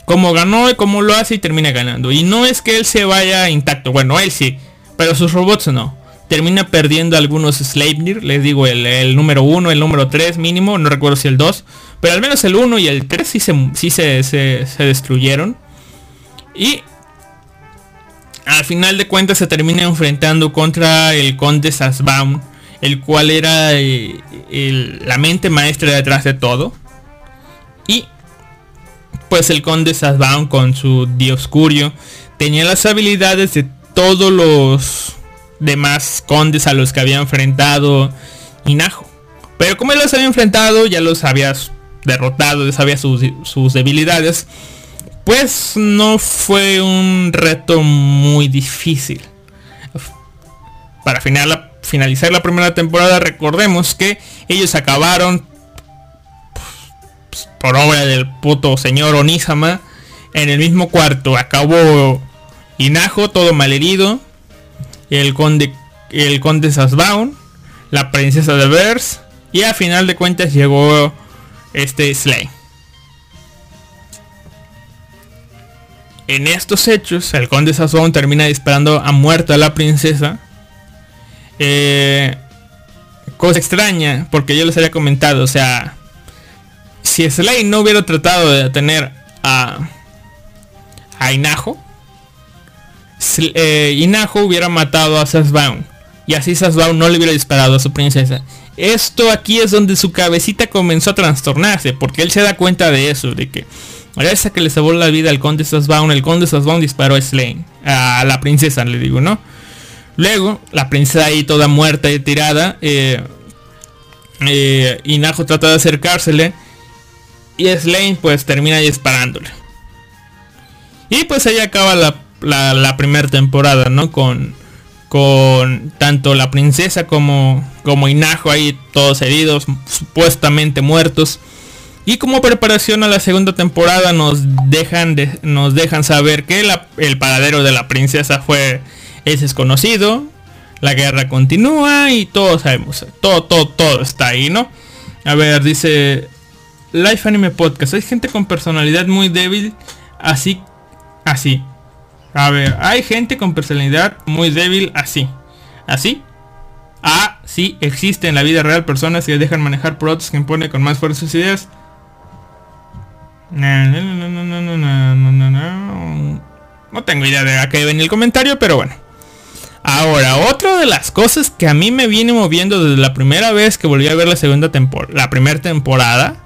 Cómo ganó y cómo lo hace y termina ganando. Y no es que él se vaya intacto. Bueno, él sí. Pero sus robots no termina perdiendo algunos Sleipnir, les digo el, número 1, el número 3 mínimo, no recuerdo si el 2, pero al menos el 1 y el 3 sí se, sí se, se, destruyeron. Y al final de cuentas se termina enfrentando contra el conde Sasbaum, el cual era eh, la mente maestra detrás de todo. Y pues el conde Sasbaum con su Dioscurio tenía las habilidades de todos los demás condes a los que había enfrentado Inajo. Pero como él los había enfrentado, ya los había derrotado, ya sabía sus, sus debilidades, pues no fue un reto muy difícil. Para finalizar la primera temporada, recordemos que ellos acabaron pues, por obra del puto señor Onisama en el mismo cuarto. Acabó Inajo todo malherido el conde, el conde Sasbaun, la princesa de Vers y a final de cuentas llegó este Slay. En estos hechos, el conde Sasbaun termina disparando a muerta a la princesa. Eh, cosa extraña, porque yo les había comentado, o sea, si Slay no hubiera tratado de detener a, a Inajo, eh, Inajo hubiera matado a Sasbaun. Y así Sasbaun no le hubiera disparado a su princesa. Esto aquí es donde su cabecita comenzó a trastornarse. Porque él se da cuenta de eso. De que gracias que le salvó la vida al conde Sasbaun. El conde Sasbaun disparó a Slane. A la princesa, le digo, ¿no? Luego, la princesa ahí toda muerta y tirada. Eh, eh, Inajo trata de acercársele. Y Slane pues termina disparándole. Y pues ahí acaba la la, primera temporada, ¿no? Con, con tanto la princesa como, como Inajo ahí todos heridos, supuestamente muertos. Y como preparación a la segunda temporada nos dejan, de, nos dejan saber que el paradero de la princesa fue es desconocido, la guerra continúa y todos sabemos, todo, todo, todo está ahí, ¿no? A ver, dice Life Anime Podcast, hay gente con personalidad muy débil, así, así. A ver, hay gente con personalidad muy débil, así. ¿Así? Ah, sí, existe en la vida real personas que dejan manejar por otros que imponen con más fuerza sus ideas. No tengo idea de a qué venía el comentario, pero bueno. Ahora, otra de las cosas que a mí me viene moviendo desde la primera vez que volví a ver la segunda temporada, la primera temporada,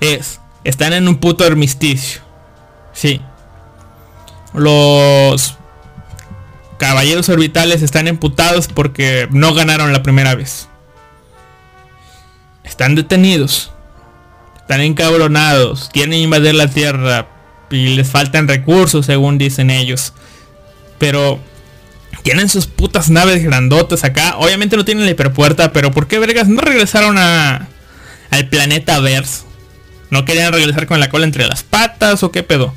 es, están en un puto armisticio. Sí, los caballeros orbitales están emputados porque no ganaron la primera vez. Están detenidos. Están encabronados. Quieren invadir la Tierra. y les faltan recursos según dicen ellos. Pero tienen sus putas naves grandotas acá. Obviamente no tienen la hiperpuerta, pero ¿por qué vergas no regresaron a al planeta Verse? ¿No querían regresar con la cola entre las patas o qué pedo?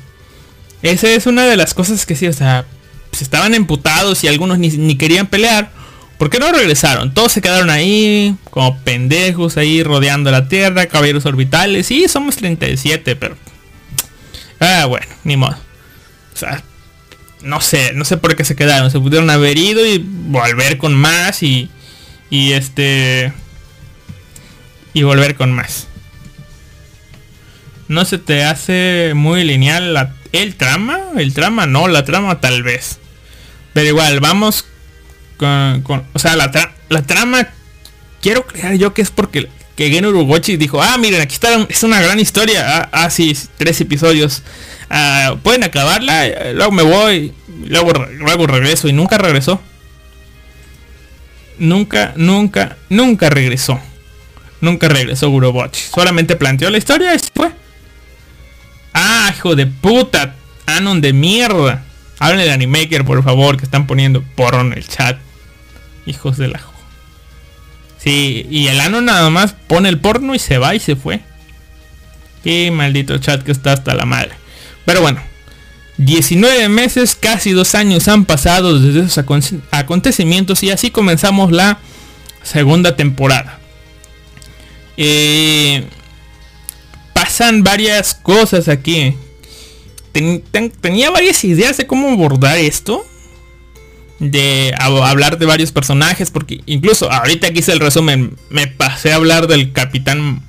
Esa es una de las cosas que sí, o sea, se estaban emputados y algunos ni, ni querían pelear. ¿Por qué no regresaron? Todos se quedaron ahí, como pendejos, ahí rodeando la Tierra, caballeros orbitales. Sí, somos 37, pero... Ah, bueno, ni modo. O sea, no sé, no sé por qué se quedaron. Se pudieron haber ido y volver con más y... Y este... Y volver con más. ¿No se te hace muy lineal la, el trama? El trama no, la trama tal vez. Pero igual, vamos con, o sea, la, la trama, quiero creer yo que es porque que Gen Urugochi dijo, ah, miren, aquí está, es una gran historia. Ah, ah sí, tres episodios. Ah, Pueden acabarla, luego me voy, luego, luego regreso. Y nunca regresó. Nunca, nunca, nunca regresó. Nunca regresó Urobochi. Solamente planteó la historia y fue. Ah, hijo de puta. Anon de mierda. Hablen de Animaker, por favor, que están poniendo porro en el chat. Hijos de la... Y el ano nada más pone el porno y se va y se fue. Qué maldito chat que está hasta la madre. Pero bueno, 19 meses, casi dos años han pasado desde esos acontecimientos y así comenzamos la segunda temporada. Eh, pasan varias cosas aquí. tenía varias ideas de cómo abordar esto de hablar de varios personajes porque incluso ahorita aquí hice el resumen me pasé a hablar del capitán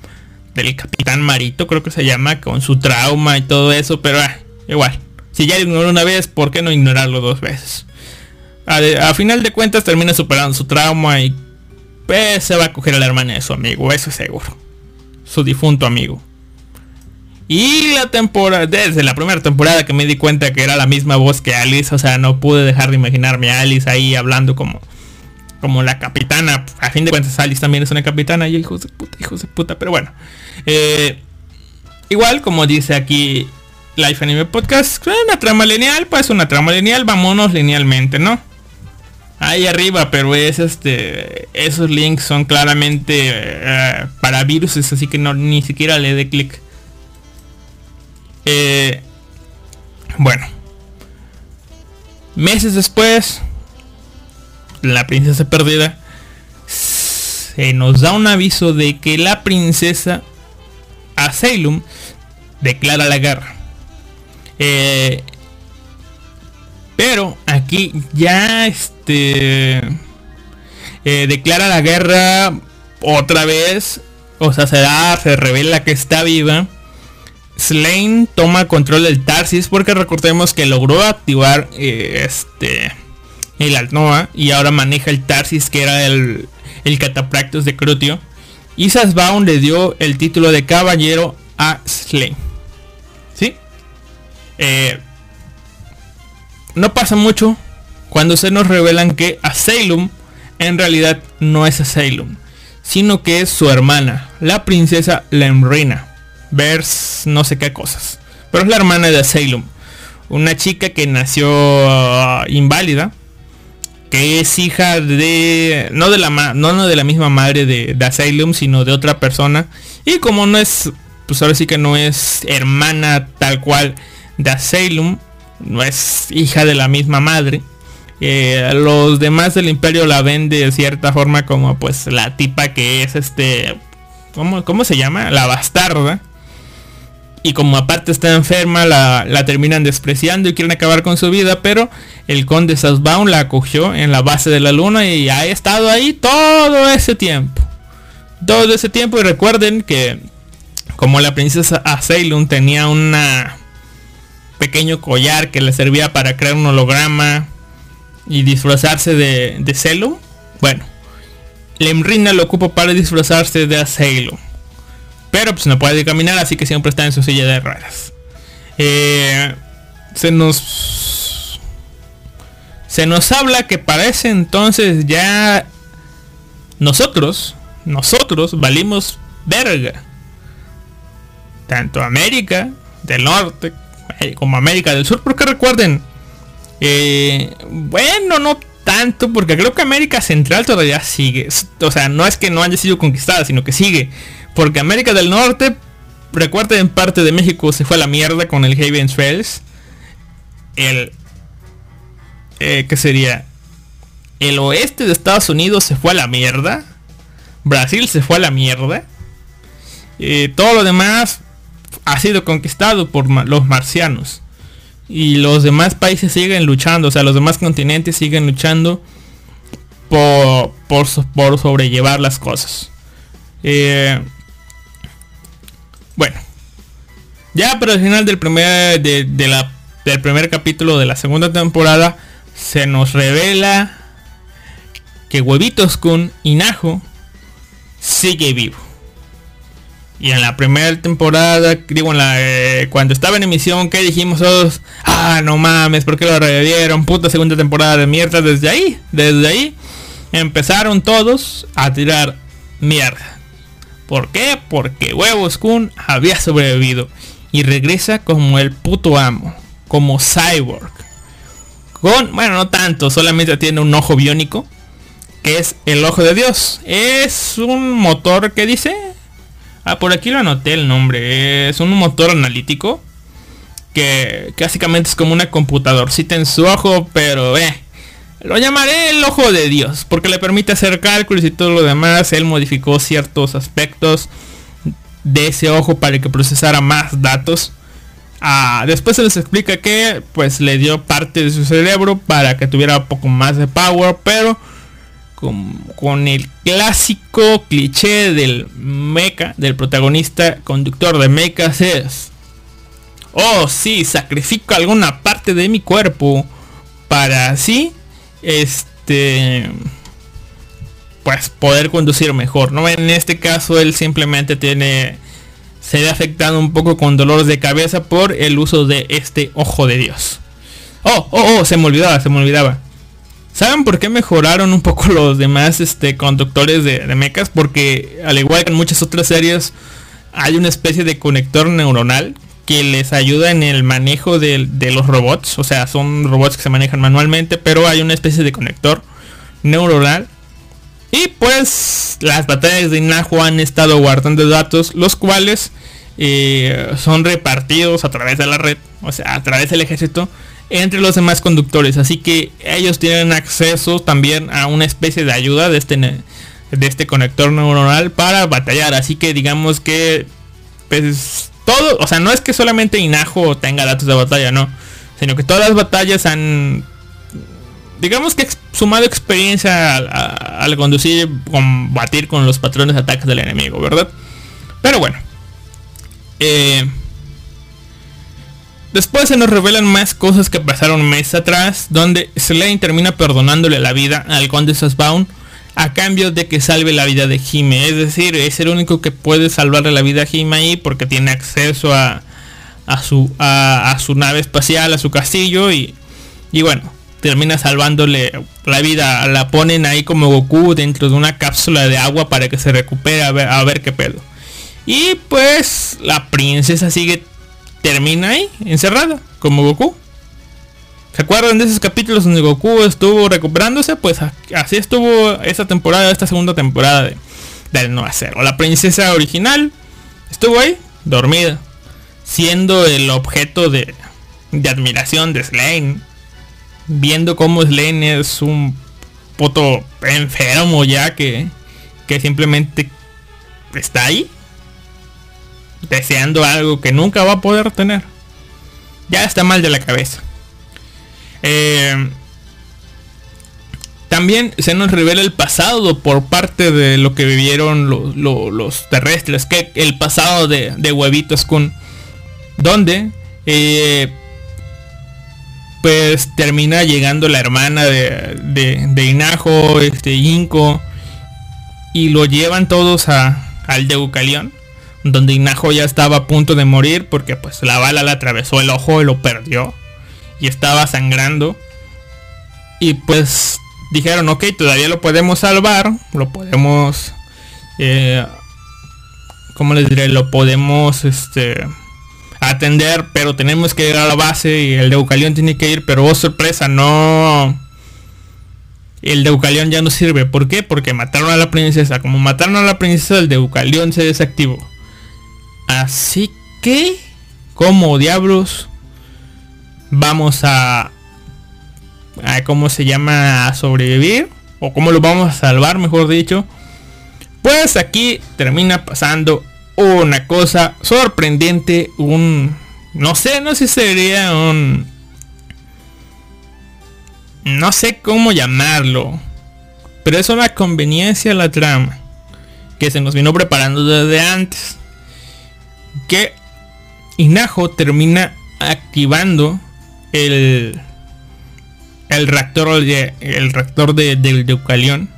del capitán Marito creo que se llama con su trauma y todo eso pero ah, igual. Si ya ignoró una vez por qué no ignorarlo dos veces a, final de cuentas termina superando su trauma y pues, se va a coger a la hermana de su amigo eso es seguro. Su difunto amigo y la temporada, desde la primera temporada que me di cuenta que era la misma voz que Alice, o sea, no pude dejar de imaginarme a Alice ahí hablando como, como la capitana. A fin de cuentas, Alice también es una capitana y hijos de puta, hijos de puta, pero bueno. Eh, igual, como dice aquí Life Anime Podcast, una trama lineal, pues una trama lineal, vámonos linealmente, ¿no? Ahí arriba, pero es este. Esos links son claramente eh, para virus, así que no ni siquiera le dé clic. Eh, bueno. Meses después, la princesa perdida se nos da un aviso de que la princesa Asylum declara la guerra. Eh, pero aquí ya este eh, declara la guerra otra vez. O sea, se da, se revela que está viva. Slane toma control del Tarsis porque recordemos que logró activar eh, este el Altnoa y ahora maneja el Tarsis que era el, el Catapractus de Crutio. Y Sasbaum le dio el título de caballero a Slane. ¿Sí? Eh, no pasa mucho cuando se nos revelan que Asylum en realidad no es Asylum, sino que es su hermana, la princesa Lemrina vers no sé qué cosas. Pero es la hermana de Asylum. Una chica que nació uh, inválida. Que es hija de. No de la no, de la misma madre de, de, Asylum, sino de otra persona. Y como no es. Pues ahora sí que no es hermana tal cual de Asylum. No es hija de la misma madre. Eh, los demás del imperio la ven de cierta forma como pues la tipa que es este. ¿Cómo, cómo se llama? La bastarda y como aparte está enferma la, terminan despreciando y quieren acabar con su vida, pero el conde Sasbaum la acogió en la base de la luna y ha estado ahí todo ese tiempo. Todo ese tiempo y recuerden que como la princesa Asylum tenía un pequeño collar que le servía para crear un holograma y disfrazarse de, de Celo, bueno, Lemrina lo ocupó para disfrazarse de Asylum. Pero pues no puede caminar, así que siempre está en su silla de ruedas. Eh, se nos... Se nos habla que para ese entonces ya nosotros, nosotros valimos verga. Tanto América del Norte, eh, como América del Sur, porque recuerden, eh, bueno, no tanto, porque creo que América Central todavía sigue. O sea, no es que no haya sido conquistada, sino que sigue. Porque América del Norte, recuerden, parte de México se fue a la mierda con el Havens Trails. El... Eh, ¿Qué sería? El oeste de Estados Unidos se fue a la mierda. Brasil se fue a la mierda. Eh, todo lo demás ha sido conquistado por los marcianos. Y los demás países siguen luchando, o sea, los demás continentes siguen luchando por, por, sobrellevar las cosas. Eh, bueno, ya para el final del primer, de, la, del primer capítulo de la segunda temporada, se nos revela que Huevitos con Inajo sigue vivo. Y en la primera temporada, digo, en la, eh, cuando estaba en emisión, que dijimos todos? Ah, no mames, ¿por qué lo revivieron? Puta segunda temporada de mierda. Desde ahí, desde ahí, empezaron todos a tirar mierda. ¿Por qué? Porque Huevos Kun había sobrevivido. Y regresa como el puto amo. Como Cyborg. Con, bueno, no tanto, solamente tiene un ojo biónico. Que es el ojo de Dios. Es un motor que dice Ah, por aquí lo anoté el nombre. Es un motor analítico. Que, básicamente es como una computadorcita en su ojo. Pero eh. Lo llamaré el ojo de Dios. Porque le permite hacer cálculos y todo lo demás. Él modificó ciertos aspectos de ese ojo para que procesara más datos. Ah, después se les explica que pues le dio parte de su cerebro para que tuviera un poco más de power. Pero con, el clásico cliché del mecha, del protagonista conductor de mechas es, oh sí, sacrifico alguna parte de mi cuerpo para así, este, pues poder conducir mejor, ¿no? En este caso él simplemente tiene, se ve afectado un poco con dolores de cabeza por el uso de este ojo de Dios. Oh, oh, oh, se me olvidaba, se me olvidaba. ¿Saben por qué mejoraron un poco <laughs> los demás este, conductores de, de mechas? Porque al igual que en muchas otras series, hay una especie de conector neuronal que les ayuda en el manejo de, los robots. O sea, son robots que se manejan manualmente, pero hay una especie de conector neuronal. Y pues las batallas de Inajo han estado guardando datos, los cuales eh, son repartidos a través de la red, o sea, a través del ejército entre los demás conductores. Así que ellos tienen acceso también a una especie de ayuda de este, de este conector neuronal para batallar. Así que digamos que pues todo, o sea, no es que solamente Inajo tenga datos de batalla, no. Sino que todas las batallas han, digamos que sumado experiencia al, conducir, combatir con los patrones de ataques del enemigo, ¿verdad? Pero bueno. Eh, Después se nos revelan más cosas que pasaron meses atrás, donde Slane termina perdonándole la vida al conde Sasbaun a cambio de que salve la vida de Jime. Es decir, es el único que puede salvarle la vida a Jime ahí porque tiene acceso a, su, a, su nave espacial, a su castillo y, y bueno, termina salvándole la vida. La ponen ahí como Goku dentro de una cápsula de agua para que se recupere a ver, a ver qué pedo. Y pues la princesa sigue termina ahí, encerrada, como Goku. ¿Se acuerdan de esos capítulos donde Goku estuvo recuperándose? Pues así estuvo esta temporada, esta segunda temporada de, del Nueva Cero. La princesa original estuvo ahí, dormida, siendo el objeto de, de admiración de Slane. Viendo cómo Slane es un puto enfermo ya que, que simplemente está ahí deseando algo que nunca va a poder tener. Ya está mal de la cabeza. Eh, también se nos revela el pasado por parte de lo que vivieron los, terrestres, que el pasado de, Huevitos con donde eh, pues termina llegando la hermana de, de, Inajo, este Inco, y lo llevan todos a, al Deucalión donde Inajo ya estaba a punto de morir porque pues la bala le atravesó el ojo y lo perdió y estaba sangrando y pues dijeron ok todavía lo podemos salvar lo podemos eh, como les diré lo podemos este atender, pero tenemos que ir a la base y el Deucalión tiene que ir, pero oh sorpresa, no. El Deucalión ya no sirve. ¿Por qué? Porque mataron a la princesa. Como mataron a la princesa, el Deucalión se desactivó. Así que, como diablos, vamos a, a cómo se llama a sobrevivir o cómo lo vamos a salvar, mejor dicho. Pues aquí termina pasando una cosa sorprendente, un no sé, no sé si sería un no sé cómo llamarlo, pero es una conveniencia la trama que se nos vino preparando desde antes. Que Inajo termina activando el el reactor el reactor de, del Deucalión.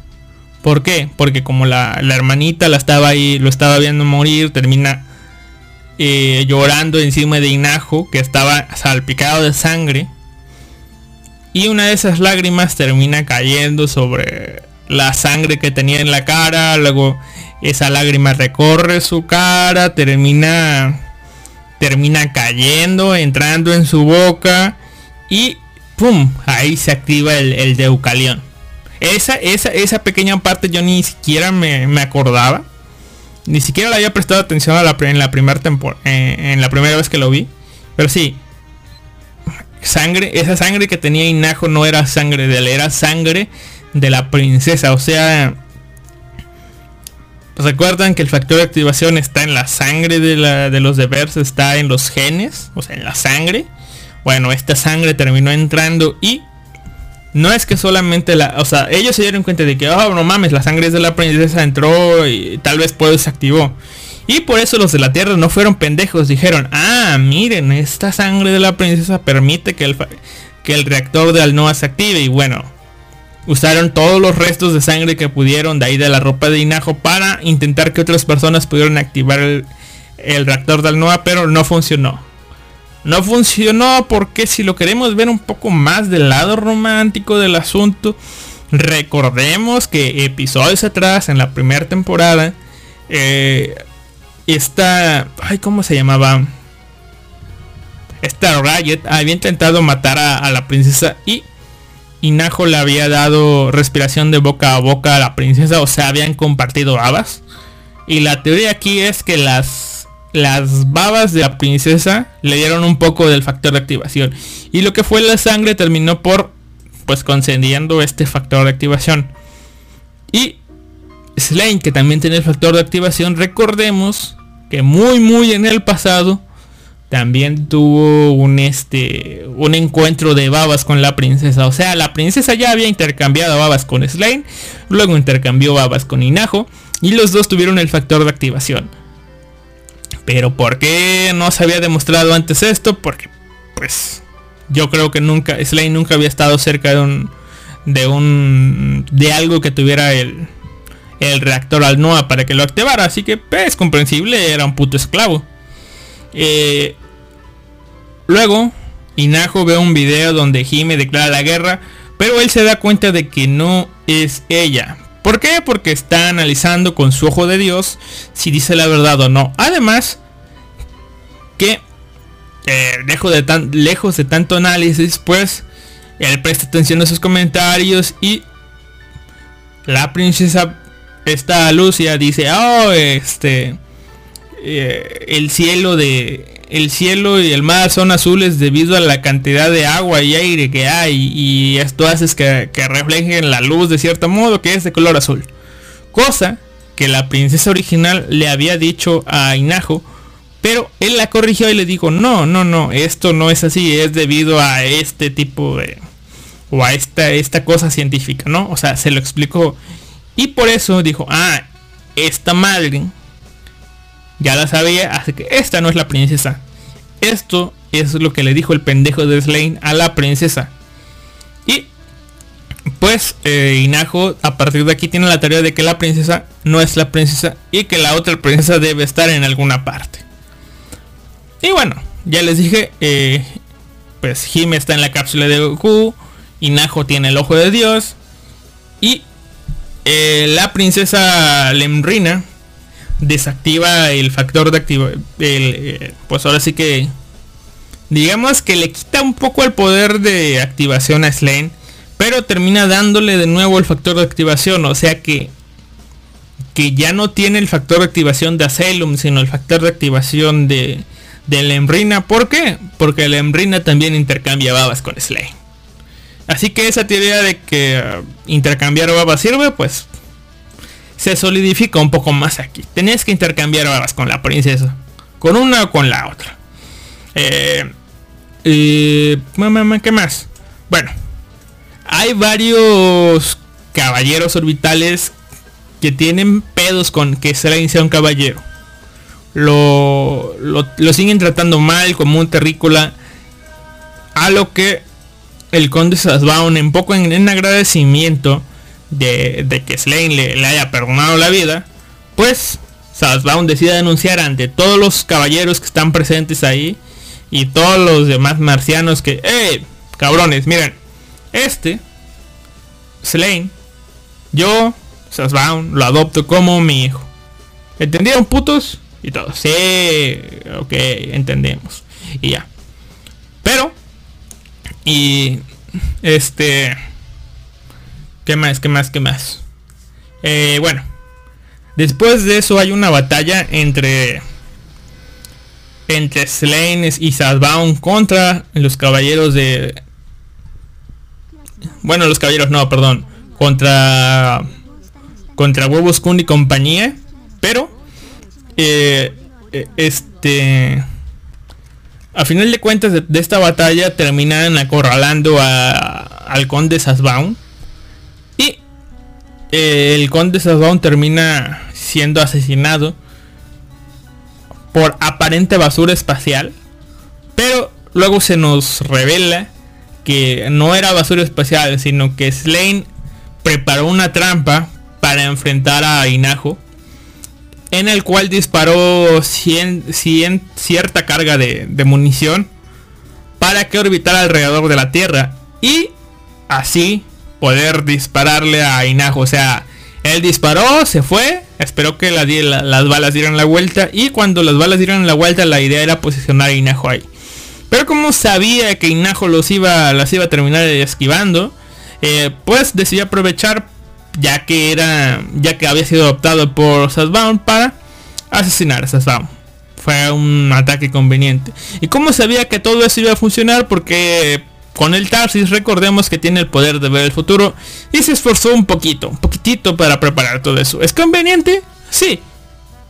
¿Por qué? Porque como la, hermanita la estaba ahí, lo estaba viendo morir, termina eh, llorando encima de Inajo, que estaba salpicado de sangre. Y una de esas lágrimas termina cayendo sobre la sangre que tenía en la cara. Luego esa lágrima recorre su cara, termina termina cayendo, entrando en su boca y ¡pum! Ahí se activa el, el Deucalión. Esa, esa, esa pequeña parte yo ni siquiera me, acordaba. Ni siquiera le había prestado atención a la, en la primera temporada. Eh, en la primera vez que lo vi. Pero sí, sangre, esa sangre que tenía Inajo no era sangre de él, era sangre de la princesa. O sea, recuerdan que el factor de activación está en la sangre de, la, de los devers, está en los genes, o sea, en la sangre. Bueno, esta sangre terminó entrando y no es que solamente la, o sea, ellos se dieron cuenta de que, oh, no mames, la sangre de la princesa entró y tal vez pues se activó. Y por eso los de la Tierra no fueron pendejos, dijeron, ah, miren, esta sangre de la princesa permite que el, que el reactor de Alnoa se active. Y bueno, usaron todos los restos de sangre que pudieron de ahí de la ropa de Inajo para intentar que otras personas pudieran activar el, reactor de Alnoa, pero no funcionó. No funcionó porque si lo queremos ver un poco más del lado romántico del asunto, recordemos que episodios atrás, en la primera temporada, eh, esta... Ay, ¿cómo se llamaba? Esta Riot había intentado matar a, la princesa y Inajo le había dado respiración de boca a boca a la princesa, o sea, habían compartido babas. Y la teoría aquí es que las, las babas de la princesa le dieron un poco del factor de activación. Y lo que fue la sangre terminó por, pues, concediendo este factor de activación. Y Slane, que también tiene el factor de activación, recordemos que muy muy en el pasado también tuvo un este un encuentro de babas con la princesa. O sea, la princesa ya había intercambiado babas con Slane, luego intercambió babas con Inajo y los dos tuvieron el factor de activación. Pero ¿por qué no se había demostrado antes esto? Porque pues yo creo que nunca Slane nunca había estado cerca de un de un de algo que tuviera el el reactor al NOA para que lo activara. Así que pues, es comprensible, era un puto esclavo. Eh, luego, Inajo ve un video donde Jime declara la guerra, pero él se da cuenta de que no es ella. ¿Por qué? Porque está analizando con su ojo de Dios si dice la verdad o no. Además, que eh, lejos, de tan, lejos de tanto análisis, pues él presta atención a sus comentarios y la princesa esta Lucia dice, oh, este, eh, el cielo de, el cielo y el mar son azules debido a la cantidad de agua y aire que hay y esto hace que, que reflejen la luz de cierto modo que es de color azul. Cosa que la princesa original le había dicho a Inajo, pero él la corrigió y le dijo, no, no, no, esto no es así, es debido a este tipo de... o a esta, esta cosa científica, ¿no? O sea, se lo explicó y por eso dijo, ah, esta madre ya la sabía, así que esta no es la princesa. Esto es lo que le dijo el pendejo de Slane a la princesa. Y pues eh, Inajo a partir de aquí tiene la teoría de que la princesa no es la princesa y que la otra princesa debe estar en alguna parte. Y bueno, ya les dije, eh, pues Jime está en la cápsula de Goku, Inajo tiene el ojo de Dios y eh, la princesa Lemrina desactiva el factor de activo eh, pues ahora sí que digamos que le quita un poco el poder de activación a Slane pero termina dándole de nuevo el factor de activación o sea que que ya no tiene el factor de activación de Asylum sino el factor de activación de de la Embrina ¿por qué? porque la Embrina también intercambia babas con Slane así que esa teoría de que uh, intercambiar babas sirve pues se solidifica un poco más aquí. Tenías que intercambiar babas con la princesa. Con una o con la otra. Eh, ¿Qué más? Bueno. Hay varios caballeros orbitales que tienen pedos con que Selene sea un caballero. Lo, lo, siguen tratando mal como un terrícola. A lo que el conde Sasbaun en poco en agradecimiento de, que Slane le, haya perdonado la vida, pues Sasbaun decide denunciar ante todos los caballeros que están presentes ahí y todos los demás marcianos que, ¡eh! Cabrones, miren, este, Slane, yo, Sasbaun, lo adopto como mi hijo. ¿Entendieron putos? Y todos, sí, ok, entendemos. Y ya. Pero, y, este, ¿Qué más? ¿Qué más? ¿Qué más? Eh, bueno. Después de eso hay una batalla entre entre Slane y Sadbaum contra los caballeros de bueno los caballeros no perdón contra contra Huevos Kun y compañía pero eh, eh, este a final de cuentas de, esta batalla terminan acorralando a, al conde Sasbaum eh, el conde Sazón termina siendo asesinado por aparente basura espacial. Pero luego se nos revela que no era basura espacial, sino que Slane preparó una trampa para enfrentar a Inajo. En el cual disparó cierta carga de, de munición para que orbitara alrededor de la Tierra. Y así poder dispararle a Inajo. O sea, él disparó, se fue, esperó que las balas dieran la vuelta y cuando las balas dieran la vuelta la idea era posicionar a Inajo ahí. Pero como sabía que Inajo los iba, las iba a terminar esquivando, eh, pues decidió aprovechar ya que era, ya que había sido adoptado por Sasbaum para asesinar a Sasbaum. Fue un ataque conveniente. ¿Y cómo sabía que todo eso iba a funcionar? Porque con el Tarsis recordemos que tiene el poder de ver el futuro y se esforzó un poquito, un poquitito para preparar todo eso. ¿Es conveniente? Sí.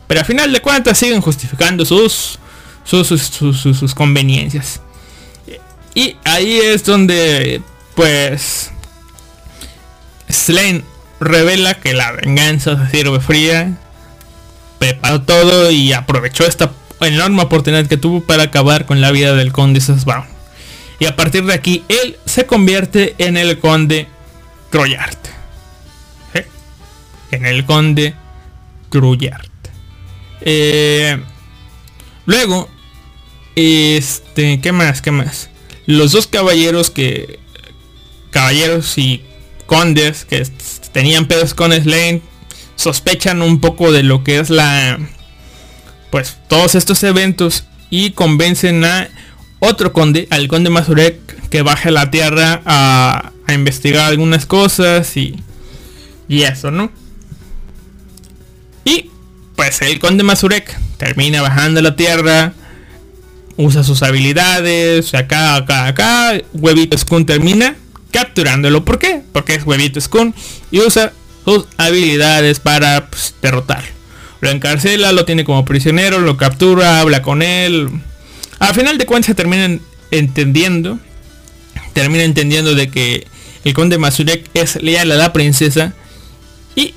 Pero al final de cuentas siguen justificando sus, sus, sus, conveniencias. Y ahí es donde, pues, Slane revela que la venganza se sirve fría. Preparó todo y aprovechó esta enorme oportunidad que tuvo para acabar con la vida del conde Sasbaum. Y a partir de aquí, él se convierte en el conde Croyart. ¿Eh? En el conde Croyart. Eh, luego, este, ¿qué más? ¿Qué más? Los dos caballeros que... Caballeros y condes que tenían pedos con Slane sospechan un poco de lo que es la pues todos estos eventos y convencen a otro conde, al conde Mazurek, que baje a la tierra a, investigar algunas cosas y, y eso, ¿no? Y pues el conde Mazurek termina bajando a la tierra, usa sus habilidades, acá, acá, acá, Huevito Skun termina capturándolo. ¿Por qué? Porque es Huevito Skun y usa sus habilidades para pues, derrotarlo. Lo encarcela, lo tiene como prisionero, lo captura, habla con él, al final de cuentas terminan entendiendo, termina entendiendo de que el conde Mazurek es leal a la princesa y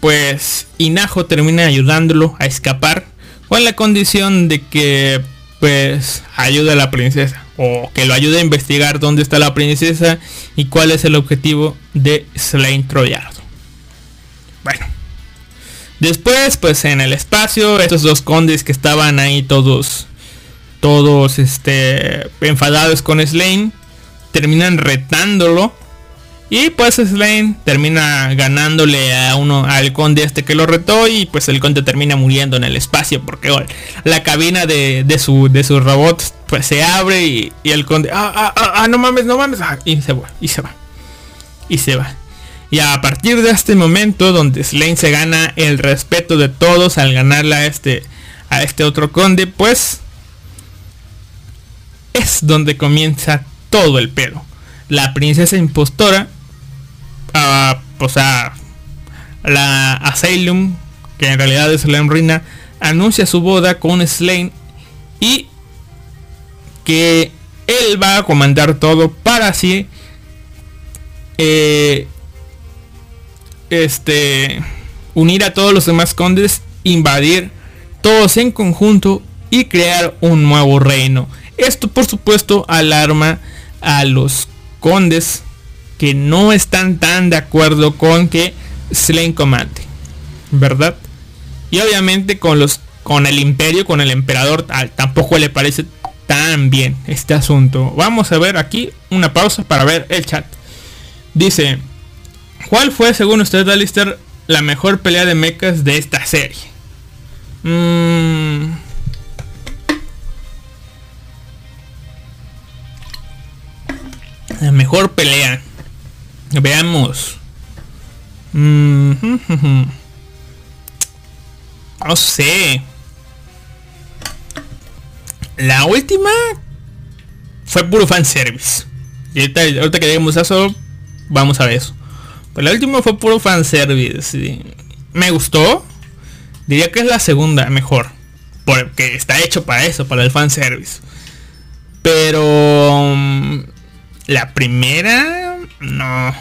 pues Inajo termina ayudándolo a escapar con la condición de que pues ayude a la princesa o que lo ayude a investigar dónde está la princesa y cuál es el objetivo de Slane Troyardo. Bueno, después pues en el espacio estos dos condes que estaban ahí todos todos este, enfadados con Slane, terminan retándolo Y pues Slane termina ganándole a uno al conde este que lo retó y pues el conde termina muriendo en el espacio porque la cabina de, su de sus robots pues se abre y, el conde ah, ah, ah, ah, no mames, no mames y se va y se va y se va. Y a partir de este momento donde Slane se gana el respeto de todos al ganarle a este a este otro conde, pues es donde comienza todo el pedo. La princesa impostora a, pues a la Asylum, que en realidad es la Rina, anuncia su boda con Slane y que él va a comandar todo para así eh, este unir a todos los demás condes, invadir todos en conjunto y crear un nuevo reino. Esto por supuesto alarma a los condes que no están tan de acuerdo con que Slane comande, ¿verdad? Y obviamente con los con el imperio, con el emperador, tampoco le parece tan bien este asunto. Vamos a ver aquí una pausa para ver el chat. Dice, ¿cuál fue según usted, Alistair, la mejor pelea de mechas de esta serie? Mm. La mejor pelea. Veamos. Mm, no sé. La última fue puro fanservice. Y ahorita, ahorita que lleguemos a eso, vamos a ver eso. Pero la última fue puro fanservice. Me gustó. Diría que es la segunda mejor. Porque está hecho para eso, para el fanservice. Pero... La primera... No.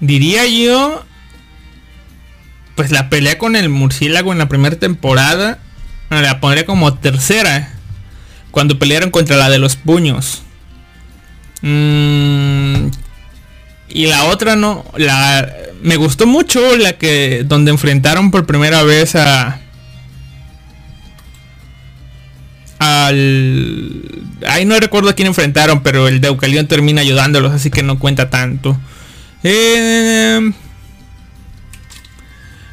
Diría yo... Pues la pelea con el murciélago en la primera temporada. La pondría como tercera. Cuando pelearon contra la de los puños. Mm, y la otra no. La, me gustó mucho la que. Donde enfrentaron por primera vez a. Al. Ahí no recuerdo a quién enfrentaron, pero el Deucalión termina ayudándolos, así que no cuenta tanto. Eh,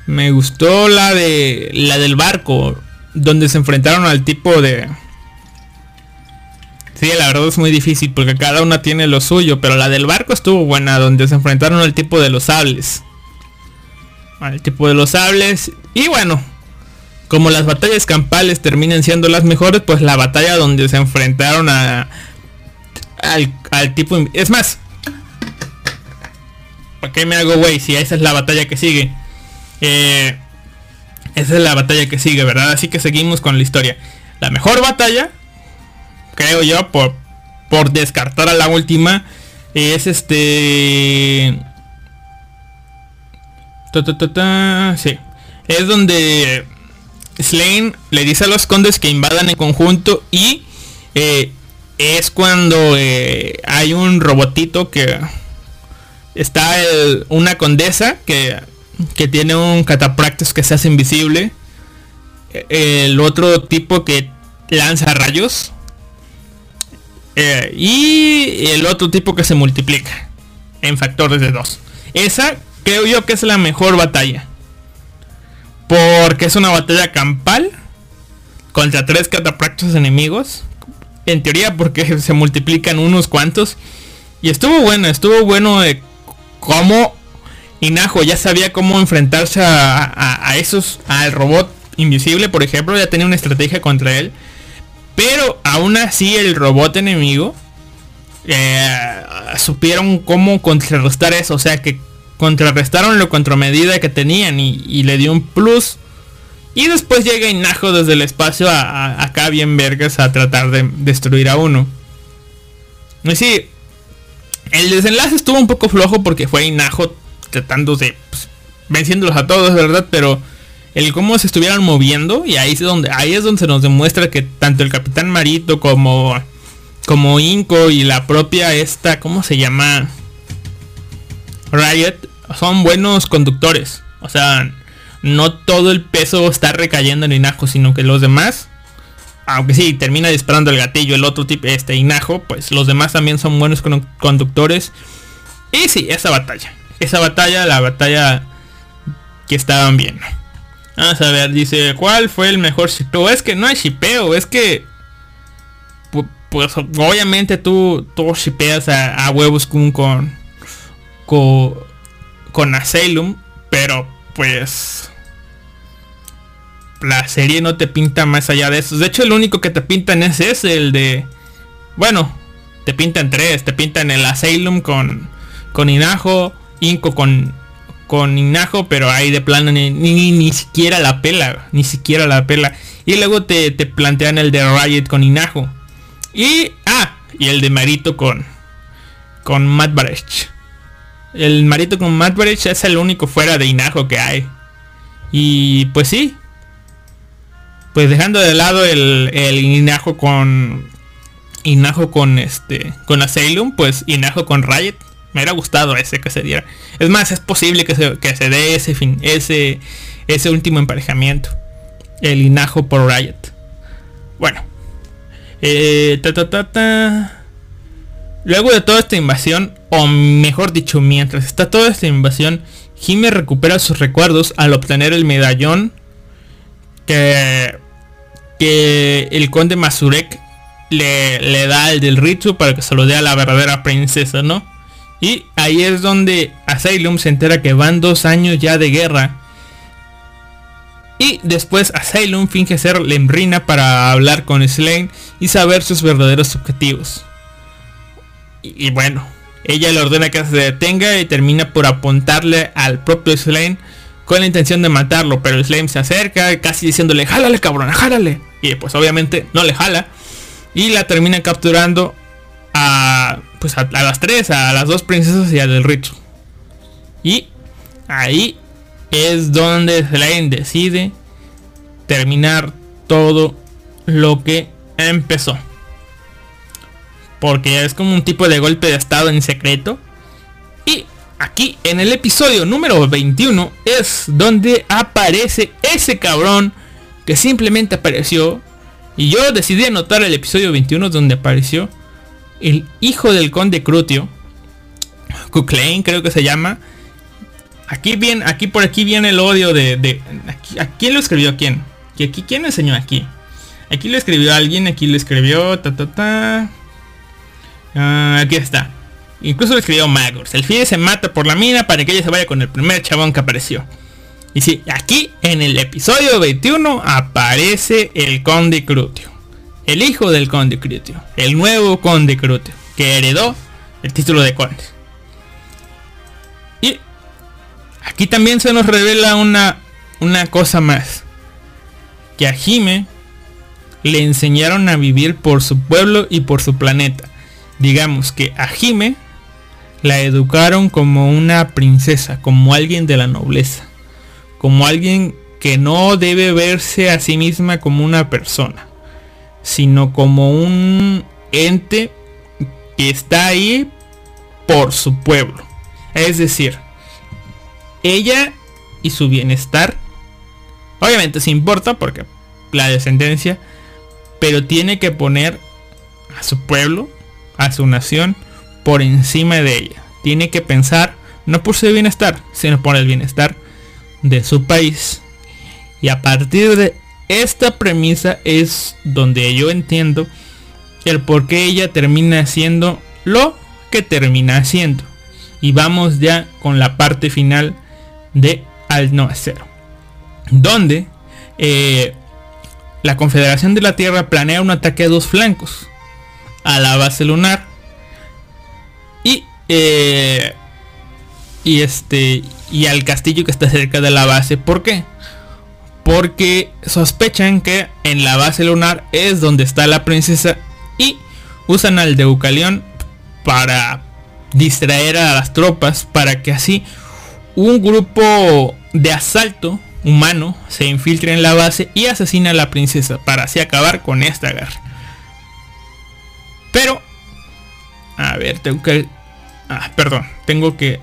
me gustó la de. La del barco. Donde se enfrentaron al tipo de. Sí, la verdad es muy difícil porque cada una tiene lo suyo, pero la del barco estuvo buena, donde se enfrentaron al tipo de los sables. Al tipo de los sables. Y bueno, como las batallas campales terminan siendo las mejores, pues la batalla donde se enfrentaron a al, tipo... Es más, ¿para qué me hago güey si esa es la batalla que sigue? Eh, esa es la batalla que sigue, ¿verdad? Así que seguimos con la historia. La mejor batalla creo yo, por, por descartar a la última, es este... sí. Es donde Slane le dice a los condes que invadan en conjunto y eh, es cuando eh, hay un robotito que está una condesa que, que tiene un catapractus que se hace invisible. El otro tipo que lanza rayos eh, y el otro tipo que se multiplica en factores de 2. Esa creo yo que es la mejor batalla. Porque es una batalla campal contra tres catapractos enemigos. En teoría porque <laughs> se multiplican unos cuantos. Y estuvo bueno, estuvo bueno de cómo Inajo ya sabía cómo enfrentarse a, esos, al robot invisible, por ejemplo, ya tenía una estrategia contra él. Pero aún así el robot enemigo eh, supieron cómo contrarrestar eso. O sea que contrarrestaron lo contramedida que tenían y, le dio un plus. Y después llega Inajo desde el espacio a, acá bien vergas a tratar de destruir a uno. Y sí, el desenlace estuvo un poco flojo porque fue Inajo tratando de pues, venciéndolos a todos, ¿verdad? Pero el cómo se estuvieran moviendo y ahí es donde ahí es donde se nos demuestra que tanto el Capitán Marito como como Inco y la propia esta, ¿cómo se llama? Riot son buenos conductores. O sea, no todo el peso está recayendo en Inajo, sino que los demás aunque sí, termina disparando el gatillo el otro tipo, este Inajo, pues los demás también son buenos conductores. Y sí, esa batalla. Esa batalla, la batalla que estaban bien. Vamos a ver, dice, ¿cuál fue el mejor shipeo? Es que no hay shipeo, es que... Pues obviamente tú, tú shipeas a, huevos con, con, con, con Asylum, pero pues la serie no te pinta más allá de eso. De hecho, el único que te pintan es ese, el de... Bueno, te pintan tres. Te pintan el Asylum con, con Inajo, Inco con, con Inajo, pero ahí de plano ni, ni, siquiera la pela. Ni siquiera la pela. Y luego te, te plantean el de Riot con Inajo. Y... Ah, y el de Marito con... Con Matt El Marito con Matt es el único fuera de Inajo que hay. Y pues sí, pues dejando de lado el, el Inajo con Inajo con este con Asylum, pues Inajo con Riot. Me hubiera gustado ese que se diera. Es más, es posible que se, que se dé ese fin, ese, ese último emparejamiento. El Inajo por Riot. Bueno. Eh, Luego de toda esta invasión, o mejor dicho, mientras está toda esta invasión, Jime recupera sus recuerdos al obtener el medallón que el conde Mazurek le, da el del Ritsu para que se lo dé a la verdadera princesa, ¿no? Y ahí es donde Asylum se entera que van dos años ya de guerra. Y después Asylum finge ser Lemrina para hablar con Slane y saber sus verdaderos objetivos. Y, bueno, ella le ordena que se detenga y termina por apuntarle al propio Slane con la intención de matarlo, pero el Slime se acerca casi diciéndole, jálale cabrón, jálale. Y pues obviamente no le jala. Y la termina capturando a, pues a, las tres, a las dos princesas y al del Rito. Y ahí es donde Slime decide terminar todo lo que empezó. Porque es como un tipo de golpe de estado en secreto. Y aquí en el episodio número 21 es donde aparece ese cabrón que simplemente apareció. Y yo decidí anotar el episodio 21 donde apareció el hijo del conde Crutio. Kuklain creo que se llama. Aquí bien, aquí por aquí viene el odio de... ¿A quién lo escribió quién? Aquí, ¿Quién enseñó aquí? Aquí lo escribió alguien, aquí lo escribió... Ta, ta, ta. Ah, aquí está. Incluso escribió Magors. El Fide se mata por la mina para que ella se vaya con el primer chabón que apareció. Y sí, aquí en el episodio 21 aparece el conde Crutio. El hijo del conde Crutio. El nuevo conde Crutio. Que heredó el título de conde. Y aquí también se nos revela una, una cosa más. Que a Jime le enseñaron a vivir por su pueblo y por su planeta. Digamos que a Jime la educaron como una princesa, como alguien de la nobleza, como alguien que no debe verse a sí misma como una persona, sino como un ente que está ahí por su pueblo. Es decir, ella y su bienestar, obviamente se importa porque la descendencia, pero tiene que poner a su pueblo, a su nación, por encima de ella. Tiene que pensar no por su bienestar, sino por el bienestar de su país. Y a partir de esta premisa es donde yo entiendo el por qué ella termina haciendo lo que termina haciendo. Y vamos ya con la parte final de Al No Cero. Donde eh, la Confederación de la Tierra planea un ataque a dos flancos. A la base lunar y eh, y este y al castillo que está cerca de la base. ¿Por qué? Porque sospechan que en la base lunar es donde está la princesa y usan al Deucalión para distraer a las tropas para que así un grupo de asalto humano se infiltre en la base y asesina a la princesa para así acabar con esta guerra. Pero, a ver, tengo que Ah, perdón, tengo que...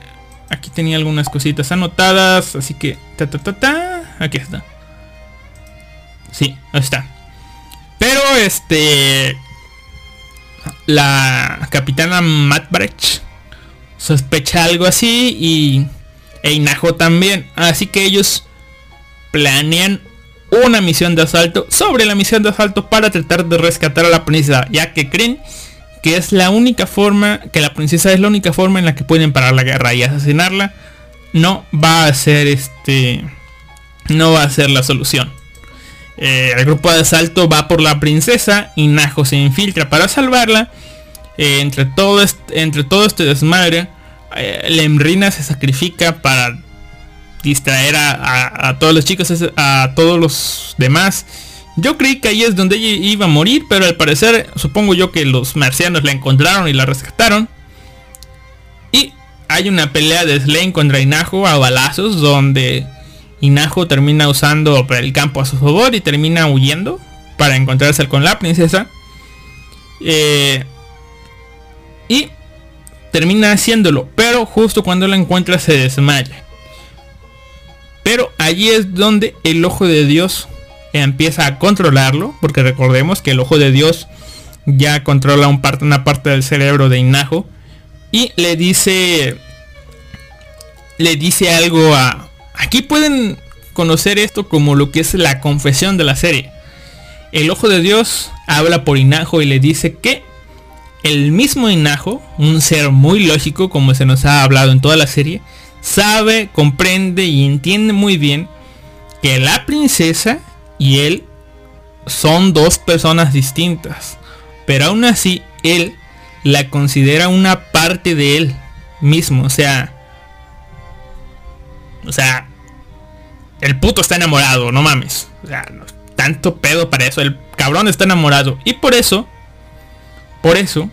Aquí tenía algunas cositas anotadas, así que... Ta, ta, ta, ta, aquí está. Sí, ahí está. Pero este la capitana Matbrecht sospecha algo así y e Inajo también. Así que ellos planean una misión de asalto sobre la misión de asalto para tratar de rescatar a la princesa, ya que creen que es la única forma, que la princesa es la única forma en la que pueden parar la guerra y asesinarla no va a ser este, no va a ser la solución. Eh, el grupo de asalto va por la princesa y Najo se infiltra para salvarla. Eh, entre, todo este, entre todo este desmadre, eh, Lemrina se sacrifica para distraer a, todos los chicos, a todos los demás. Yo creí que ahí es donde ella iba a morir, pero al parecer supongo yo que los marcianos la encontraron y la rescataron. Y hay una pelea de Slane contra Inajo a balazos donde Inajo termina usando el campo a su favor y termina huyendo para encontrarse con la princesa. Eh, y termina haciéndolo, pero justo cuando la encuentra se desmaya. Pero allí es donde el ojo de Dios empieza a controlarlo, porque recordemos que el ojo de Dios ya controla un parte, una parte del cerebro de Inajo y le dice le dice algo a aquí pueden conocer esto como lo que es la confesión de la serie. El ojo de Dios habla por Inajo y le dice que el mismo Inajo, un ser muy lógico como se nos ha hablado en toda la serie, sabe, comprende y entiende muy bien que la princesa y él son dos personas distintas. Pero aún así, él la considera una parte de él mismo. O sea, o sea, el puto está enamorado, no mames. O sea, tanto pedo para eso. El cabrón está enamorado. Y por eso, por eso,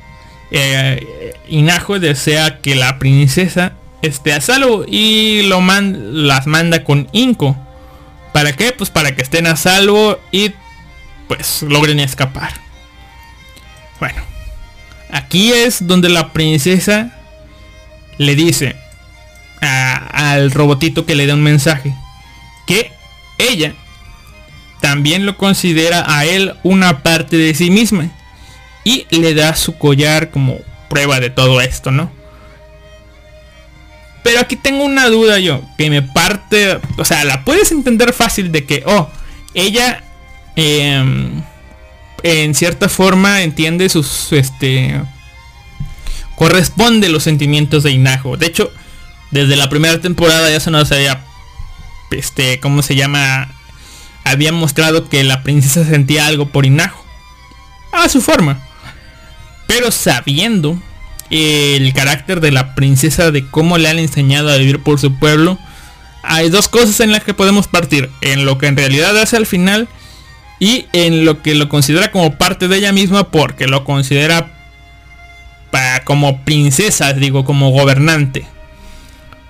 eh, Inajo desea que la princesa esté a salvo y lo man las manda con Inco. ¿Para qué? Pues para que estén a salvo y pues logren escapar. Bueno, aquí es donde la princesa le dice al robotito que le da un mensaje que ella también lo considera a él una parte de sí misma y le da su collar como prueba de todo esto, ¿no? Pero aquí tengo una duda yo, que me parte, o sea, la puedes entender fácil de que, oh, ella em, en cierta forma entiende sus, este, corresponde los sentimientos de Inajo. De hecho, desde la primera temporada ya se nos había, este, ¿cómo se llama? Había mostrado que la princesa sentía algo por Inajo. A su forma. Pero sabiendo el carácter de la princesa, de cómo le han enseñado a vivir por su pueblo, hay dos cosas en las que podemos partir. En lo que en realidad hace al final y en lo que lo considera como parte de ella misma porque lo considera como princesa, digo, como gobernante.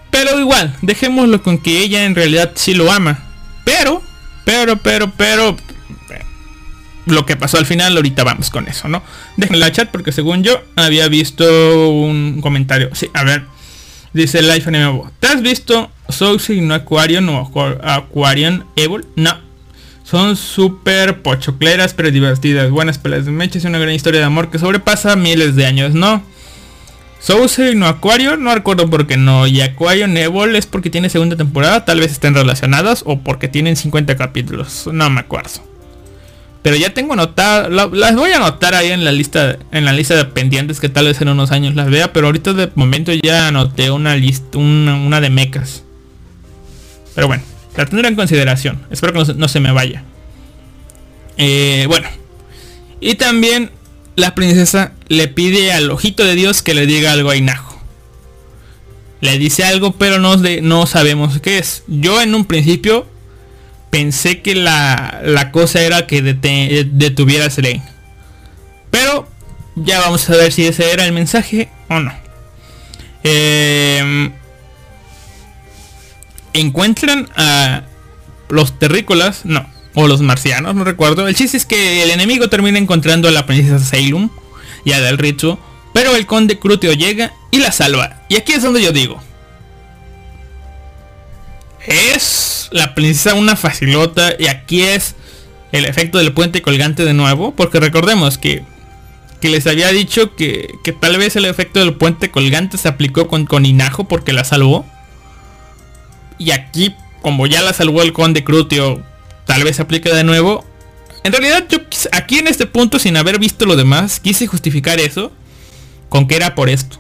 Pero igual, dejémoslo con que ella en realidad sí lo ama. Pero, pero, pero, pero, lo que pasó al final, ahorita vamos con eso, ¿no? Déjenme la chat porque según yo había visto un comentario. Sí, a ver. Dice Life Anime ¿Te has visto Soul no Aquarium o Aquarium Evil? No. Son súper pochocleras pero divertidas. Buenas peleas de mechas y una gran historia de amor que sobrepasa miles de años, ¿no? Soul no Aquarium, no recuerdo por qué no. Y Aquarium Evil es porque tiene segunda temporada, tal vez estén relacionadas o porque tienen 50 capítulos. No me acuerdo. Pero ya tengo anotadas, las voy a anotar ahí en la lista, en la lista de pendientes que tal vez en unos años las vea, pero ahorita de momento ya anoté una lista, una, de mecas. Pero bueno, la tendré en consideración. Espero que no, se me vaya. Eh, bueno. Y también la princesa le pide al ojito de Dios que le diga algo a Inajo. Le dice algo, pero no, no sabemos qué es. Yo en un principio pensé que la, cosa era que detuviera a. Pero ya vamos a ver si ese era el mensaje o no. Em, encuentran a los terrícolas, no, o los marcianos, no recuerdo. El chiste es que el enemigo termina encontrando a la princesa Salem y a Del Ritsu, pero el conde Cruteo llega y la salva. Y aquí es donde yo digo, es la princesa una facilota y aquí es el efecto del puente colgante de nuevo, porque recordemos que, que les había dicho que, que, tal vez el efecto del puente colgante se aplicó con, con Inajo porque la salvó. Y aquí, como ya la salvó el conde Crutio, tal vez se aplique de nuevo. En realidad yo aquí en este punto, sin haber visto lo demás, quise justificar eso con que era por esto.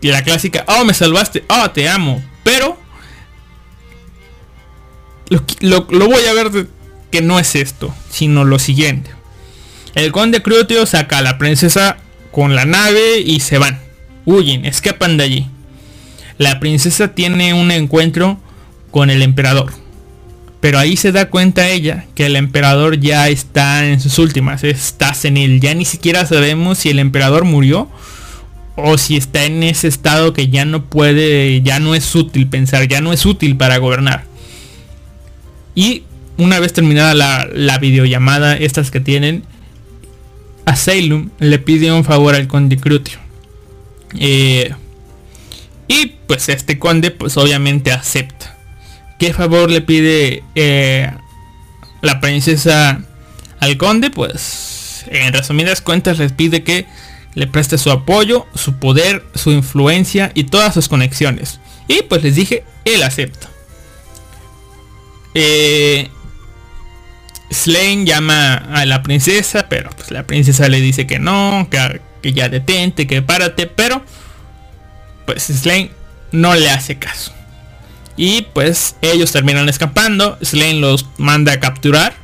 Y la clásica, oh, me salvaste, oh, te amo. Pero lo, voy a ver que no es esto, sino lo siguiente. El conde Crutio saca a la princesa con la nave y se van. Huyen, escapan de allí. La princesa tiene un encuentro con el emperador. Pero ahí se da cuenta ella que el emperador ya está en sus últimas, está senil. Ya ni siquiera sabemos si el emperador murió o si está en ese estado que ya no puede, ya no es útil pensar, ya no es útil para gobernar. Y una vez terminada la, videollamada, estas que tienen, a Salem le pide un favor al conde Crutio. Eh, y pues este conde pues obviamente acepta. ¿Qué favor le pide eh, la princesa al conde? Pues en resumidas cuentas les pide que le preste su apoyo, su poder, su influencia y todas sus conexiones. Y pues les dije, él acepta. Eh, llama a la princesa, pero pues la princesa le dice que no, que, que ya detente, que párate, pero pues Slane no le hace caso. Y pues ellos terminan escapando. Slane los manda a capturar.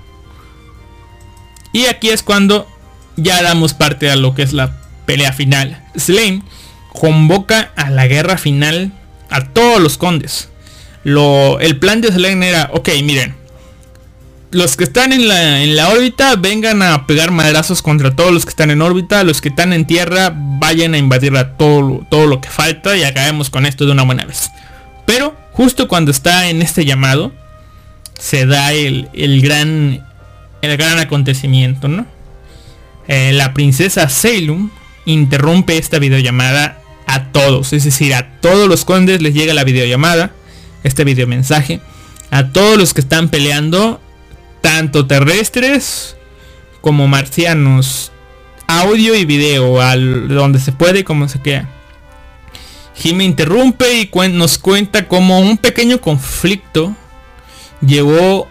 Y aquí es cuando ya damos parte a lo que es la pelea final. Slane convoca a la guerra final a todos los condes. El plan de Slane era, ok, miren. Los que están en la, órbita vengan a pegar madrazos contra todos los que están en órbita. Los que están en tierra vayan a invadir a todo, todo lo que falta y acabemos con esto de una buena vez. Pero justo cuando está en este llamado, se da el, gran, el gran acontecimiento, ¿no? Eh, la princesa Salem interrumpe esta videollamada a todos, es decir, a todos los condes les llega la videollamada, este videomensaje, a todos los que están peleando, tanto terrestres como marcianos, audio y video, al donde se puede como se queda. Jimmy interrumpe y nos cuenta cómo un pequeño conflicto llevó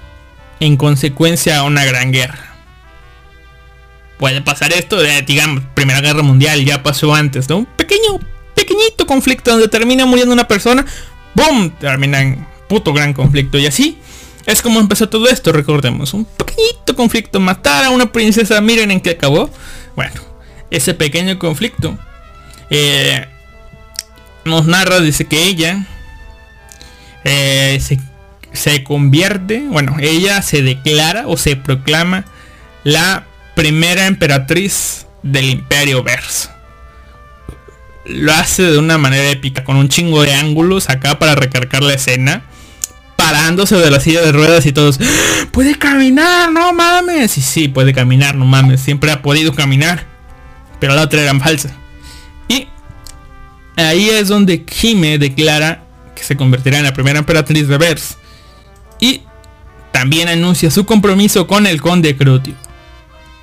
en consecuencia a una gran guerra. Puede pasar esto de, digamos, Primera Guerra Mundial, ya pasó antes, ¿no? Un pequeño, pequeñito conflicto donde termina muriendo una persona, ¡boom! Termina en puto gran conflicto. Y así es como empezó todo esto, recordemos. Un pequeñito conflicto, matar a una princesa, miren en qué acabó. Bueno, ese pequeño conflicto eh, nos narra, dice que ella eh, se, convierte, bueno, ella se declara o se proclama la primera emperatriz del imperio verso. Lo hace de una manera épica, con un chingo de ángulos acá para recargar la escena. Parándose de la silla de ruedas y todos, ¡Ah! puede caminar, no mames. Y sí, puede caminar, no mames. Siempre ha podido caminar. Pero la otra era falsa. Ahí es donde Jime declara que se convertirá en la primera emperatriz de Vers. Y también anuncia su compromiso con el conde Crutio.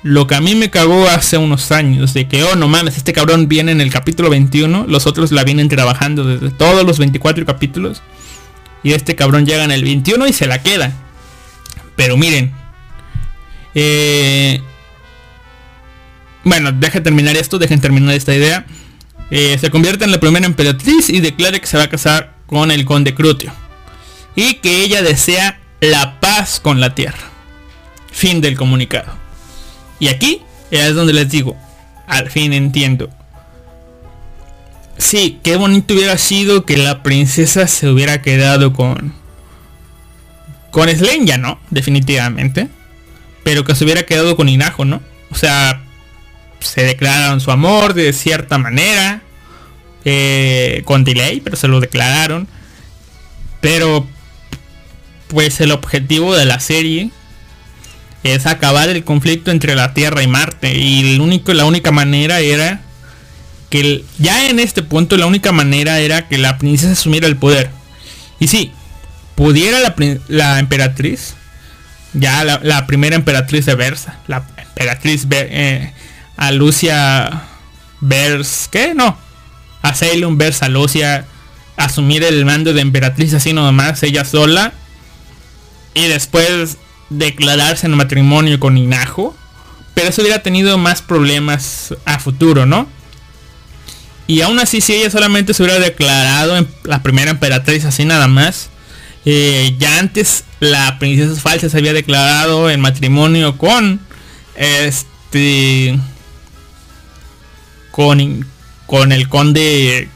Lo que a mí me cagó hace unos años, de que, oh no mames, este cabrón viene en el capítulo 21, los otros la vienen trabajando desde todos los 24 capítulos. Y este cabrón llega en el 21 y se la queda. Pero miren. Eh, bueno, dejen terminar esto, dejen terminar esta idea. Eh, se convierte en la primera emperatriz y declara que se va a casar con el conde Crutio. Y que ella desea la paz con la tierra. Fin del comunicado. Y aquí es donde les digo, al fin entiendo. Sí, qué bonito hubiera sido que la princesa se hubiera quedado con... Con Slenya, ¿no? Definitivamente. Pero que se hubiera quedado con Inajo, ¿no? O sea, se declararon su amor de cierta manera. Eh, con delay, pero se lo declararon. Pero pues el objetivo de la serie es acabar el conflicto entre la Tierra y Marte. Y el único, la única manera era que ya en este punto la única manera era que la princesa asumiera el poder. Y si, pudiera la, emperatriz ya la, primera emperatriz de Versa, la emperatriz eh, a Lucia Vers, ¿qué? No, a Sailum Versa Lucia asumir el mando de emperatriz así nomás, ella sola, y después declararse en matrimonio con Inajo, pero eso hubiera tenido más problemas a futuro, ¿no? Y aún así, si ella solamente se hubiera declarado en la primera emperatriz así nada más, eh, ya antes la princesa falsa se había declarado en matrimonio con este con con el conde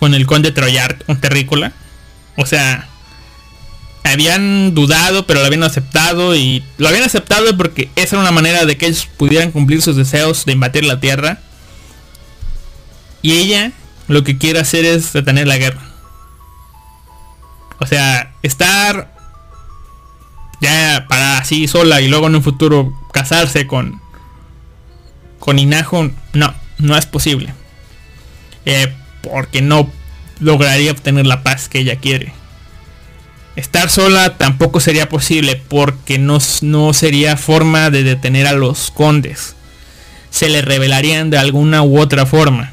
con el conde Troyar, un terrícola. O sea, habían dudado, pero lo habían aceptado y lo habían aceptado porque esa era una manera de que ellos pudieran cumplir sus deseos de invadir la tierra. Y ella lo que quiere hacer es detener la guerra. O sea, estar ya para así sola y luego en un futuro casarse con con Inajo, no, no es posible. Eh, porque no lograría obtener la paz que ella quiere. Estar sola tampoco sería posible porque no, no sería forma de detener a los condes. Se le revelarían de alguna u otra forma.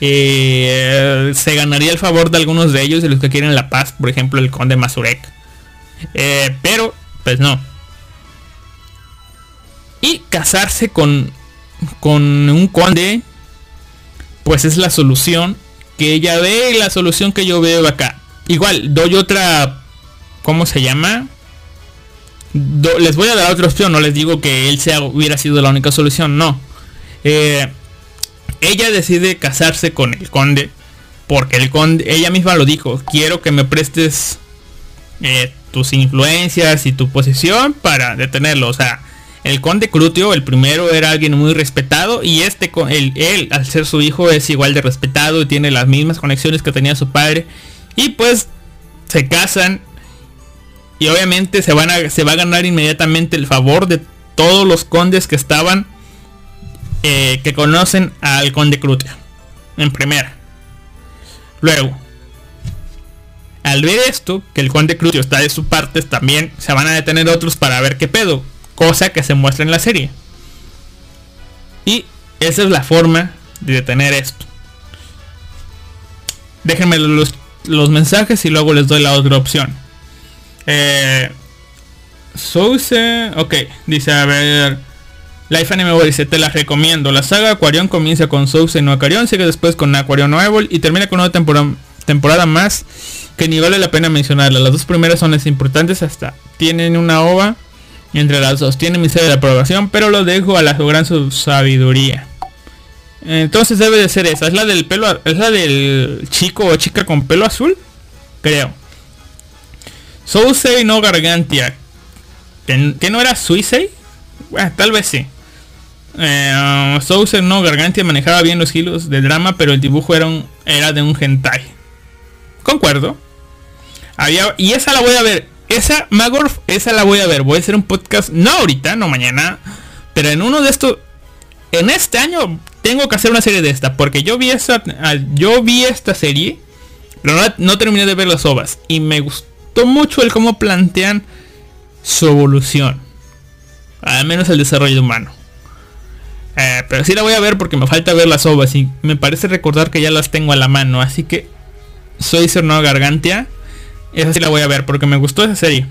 Eh, se ganaría el favor de algunos de ellos, de los que quieren la paz, por ejemplo el conde Mazurek. Eh, pero, pues no. Y casarse con, con un conde, pues es la solución que ella ve y la solución que yo veo acá. Igual, doy otra, ¿cómo se llama? les voy a dar otra opción, no les digo que él sea, hubiera sido la única solución, no. Eh, ella decide casarse con el conde porque el conde, ella misma lo dijo, quiero que me prestes eh, tus influencias y tu posición para detenerlo. O sea, el conde Crutio, el primero, era alguien muy respetado y este, él, él, al ser su hijo, es igual de respetado y tiene las mismas conexiones que tenía su padre. Y pues se casan y obviamente se, van a, se va a ganar inmediatamente el favor de todos los condes que estaban eh, que conocen al conde Crutio. En primera. Luego, al ver esto, que el conde Crutio está de su parte, también se van a detener otros para ver qué pedo. Cosa que se muestra en la serie. Y esa es la forma de detener esto. Déjenme los mensajes y luego les doy la otra opción. Eh, Souse, ok, dice a ver. Life Anime dice, te las recomiendo. La saga Aquarion comienza con Souse no Aquarion, sigue después con Aquarion Nuevo y termina con una temporada, más que ni vale la pena mencionarla. Las dos primeras son las importantes hasta tienen una ova entre las dos. Tiene mi serie de aprobación, pero lo dejo a la gran sabiduría. Entonces debe de ser esa. Es la del pelo, es la del chico o chica con pelo azul, creo. Sousei no Gargantia. ¿Que, no era Suisei? Bueno, tal vez sí. Eh, no, Gargantia manejaba bien los hilos de drama, pero el dibujo era, un, era de un hentai. Concuerdo. Había, y esa la voy a ver. Esa, Magorf, esa la voy a ver. Voy a hacer un podcast, no ahorita, no mañana. Pero en uno de estos... En este año tengo que hacer una serie de esta. Porque yo vi esta, yo vi esta serie. Pero no, no terminé de ver las ovas. Y me gustó mucho el cómo plantean su evolución. Al menos el desarrollo humano. Eh, pero sí la voy a ver porque me falta ver las ovas y me parece recordar que ya las tengo a la mano. Así que soy Cerno Gargantia. Esa sí la voy a ver porque me gustó esa serie.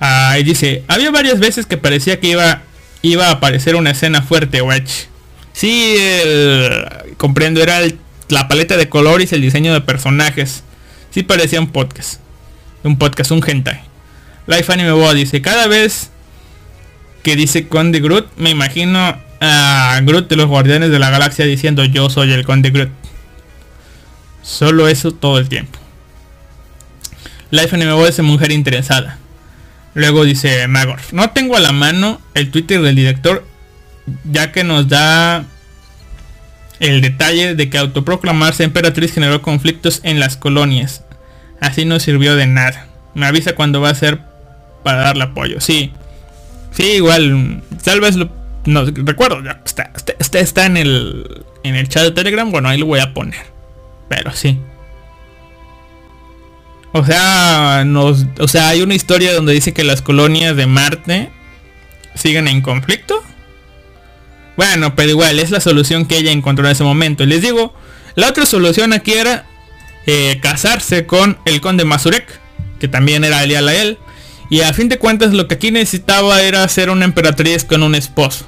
Ahí dice, había varias veces que parecía que iba, iba a aparecer una escena fuerte, watch. Sí, comprendo, era la paleta de colores y el diseño de personajes. Sí parecía un podcast. Un podcast, un hentai. Life Anime Boa dice, cada vez que dice Conde Groot, me imagino a Groot de los Guardianes de la Galaxia diciendo yo soy el Conde Groot. Solo eso todo el tiempo. Life Anime es mujer interesada. Luego dice Magorf, no tengo a la mano el Twitter del director ya que nos da el detalle de que autoproclamarse emperatriz generó conflictos en las colonias. Así no sirvió de nada. Me avisa cuando va a ser para darle apoyo. Sí, Sí, igual, tal vez lo... No, recuerdo, está, está, está en el, en el chat de Telegram, bueno, ahí lo voy a poner. Pero sí. O sea, nos, o sea, hay una historia donde dice que las colonias de Marte siguen en conflicto. Bueno, pero igual es la solución que ella encontró en ese momento. Les digo, la otra solución aquí era eh, casarse con el conde Mazurek, que también era leal a él. Y a fin de cuentas lo que aquí necesitaba era ser una emperatriz con un esposo,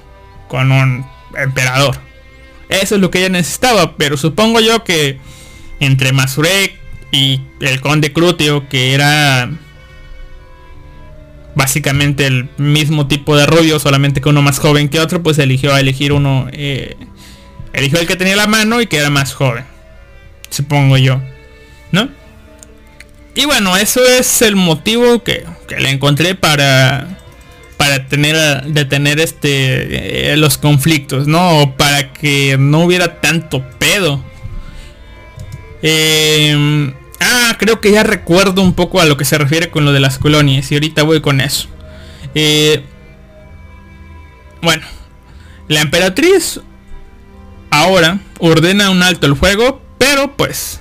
con un emperador. Eso es lo que ella necesitaba, pero supongo yo que entre Mazurek y el conde Crutio, que era básicamente el mismo tipo de rubio, solamente que uno más joven que otro, pues eligió a elegir uno, eh, eligió el que tenía la mano y que era más joven, supongo yo, ¿no? Y bueno, eso es el motivo que, que le encontré para para tener detener este eh, los conflictos, ¿no? Para que no hubiera tanto pedo. Em, ah, creo que ya recuerdo un poco a lo que se refiere con lo de las colonias y ahorita voy con eso. Eh, bueno, la emperatriz ahora ordena un alto el fuego, pero pues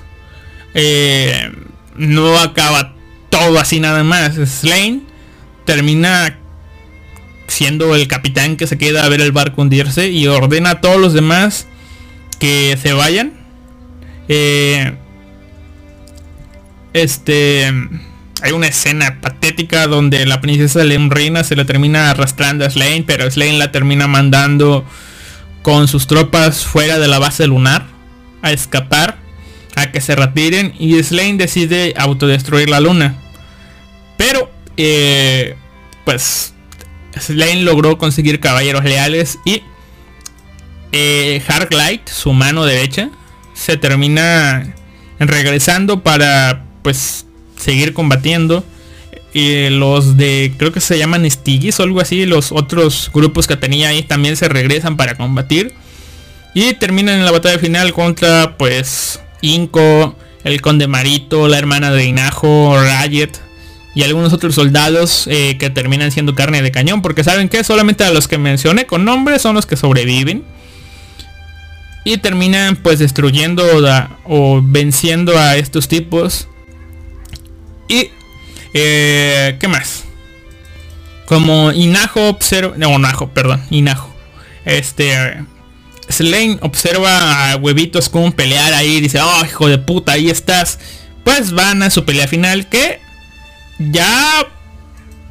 eh, no acaba todo así nada más. Slane termina siendo el capitán que se queda a ver el barco hundirse y ordena a todos los demás que se vayan eh, este. Hay una escena patética donde la princesa Reina se la termina arrastrando a Slane, pero Slane la termina mandando con sus tropas fuera de la base lunar a escapar, a que se retiren y Slane decide autodestruir la luna. Pero, eh, pues, Slane logró conseguir caballeros leales y eh, Light, su mano derecha, se termina regresando para pues seguir combatiendo. Y los de, creo que se llaman Stigis o algo así, los otros grupos que tenía ahí también se regresan para combatir. Y terminan en la batalla final contra pues Inco, el conde Marito, la hermana de Inajo, Riot y algunos otros soldados eh, que terminan siendo carne de cañón. Porque saben que solamente a los que mencioné con nombre son los que sobreviven. Y terminan pues destruyendo o, venciendo a estos tipos. Y eh, qué más como Inajo observa no Najo perdón Inajo. Este Slane observa a huevitos como pelear ahí dice oh hijo de puta ahí estás pues van a su pelea final que ya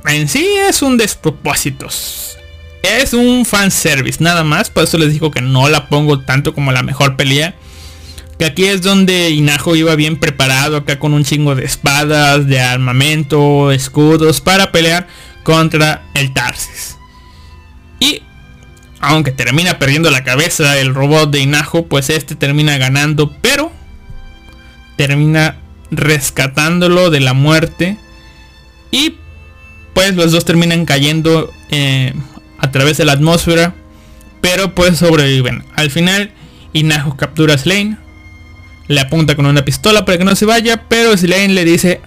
en sí es un despropósito es un fanservice, nada más. Por eso les digo que no la pongo tanto como la mejor pelea. Que aquí es donde Inajo iba bien preparado, acá con un chingo de espadas, de armamento, escudos, para pelear contra el Tarsis. Y aunque termina perdiendo la cabeza el robot de Inajo, pues este termina ganando, pero termina rescatándolo de la muerte. Y pues los dos terminan cayendo eh, a través de la atmósfera, pero pues sobreviven. Al final, Inajo captura a Slane, le apunta con una pistola para que no se vaya, pero Slane le dice,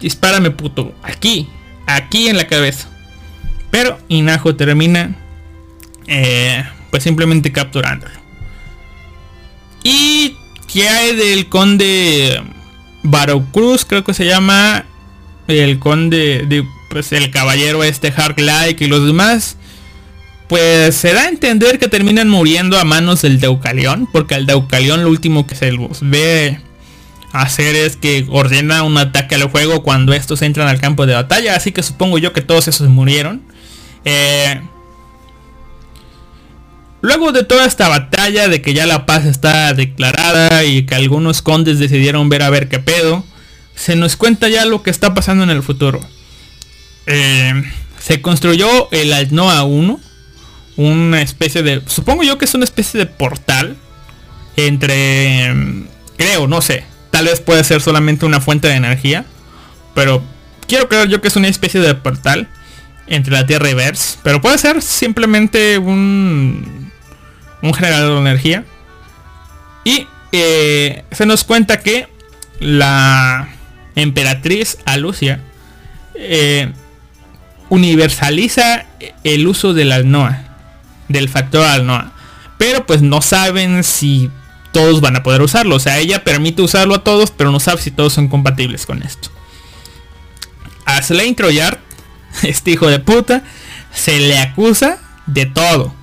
dispárame puto, aquí, aquí en la cabeza. Pero Inajo termina eh, pues simplemente capturándolo. ¿Y qué hay del conde Cruz Creo que se llama el conde de pues el caballero este Hark Like y los demás, pues se da a entender que terminan muriendo a manos del Deucalión, porque al Deucalión lo último que se ve hacer es que ordena un ataque al juego cuando estos entran al campo de batalla, así que supongo yo que todos esos murieron. Eh, luego de toda esta batalla, de que ya la paz está declarada y que algunos condes decidieron ver a ver qué pedo, se nos cuenta ya lo que está pasando en el futuro. Eh, se construyó el Alnoa 1. Una especie de... Supongo yo que es una especie de portal. Entre... Creo, no sé. Tal vez puede ser solamente una fuente de energía. Pero quiero creer yo que es una especie de portal. Entre la Tierra y Vers. Pero puede ser simplemente un... Un generador de energía. Y eh, se nos cuenta que la emperatriz Alucia eh, universaliza el uso del alnoa, del factor alnoa. Pero pues no saben si todos van a poder usarlo. O sea, ella permite usarlo a todos, pero no sabe si todos son compatibles con esto. A Slain Troyard, <laughs> este hijo de puta, se le acusa de todo.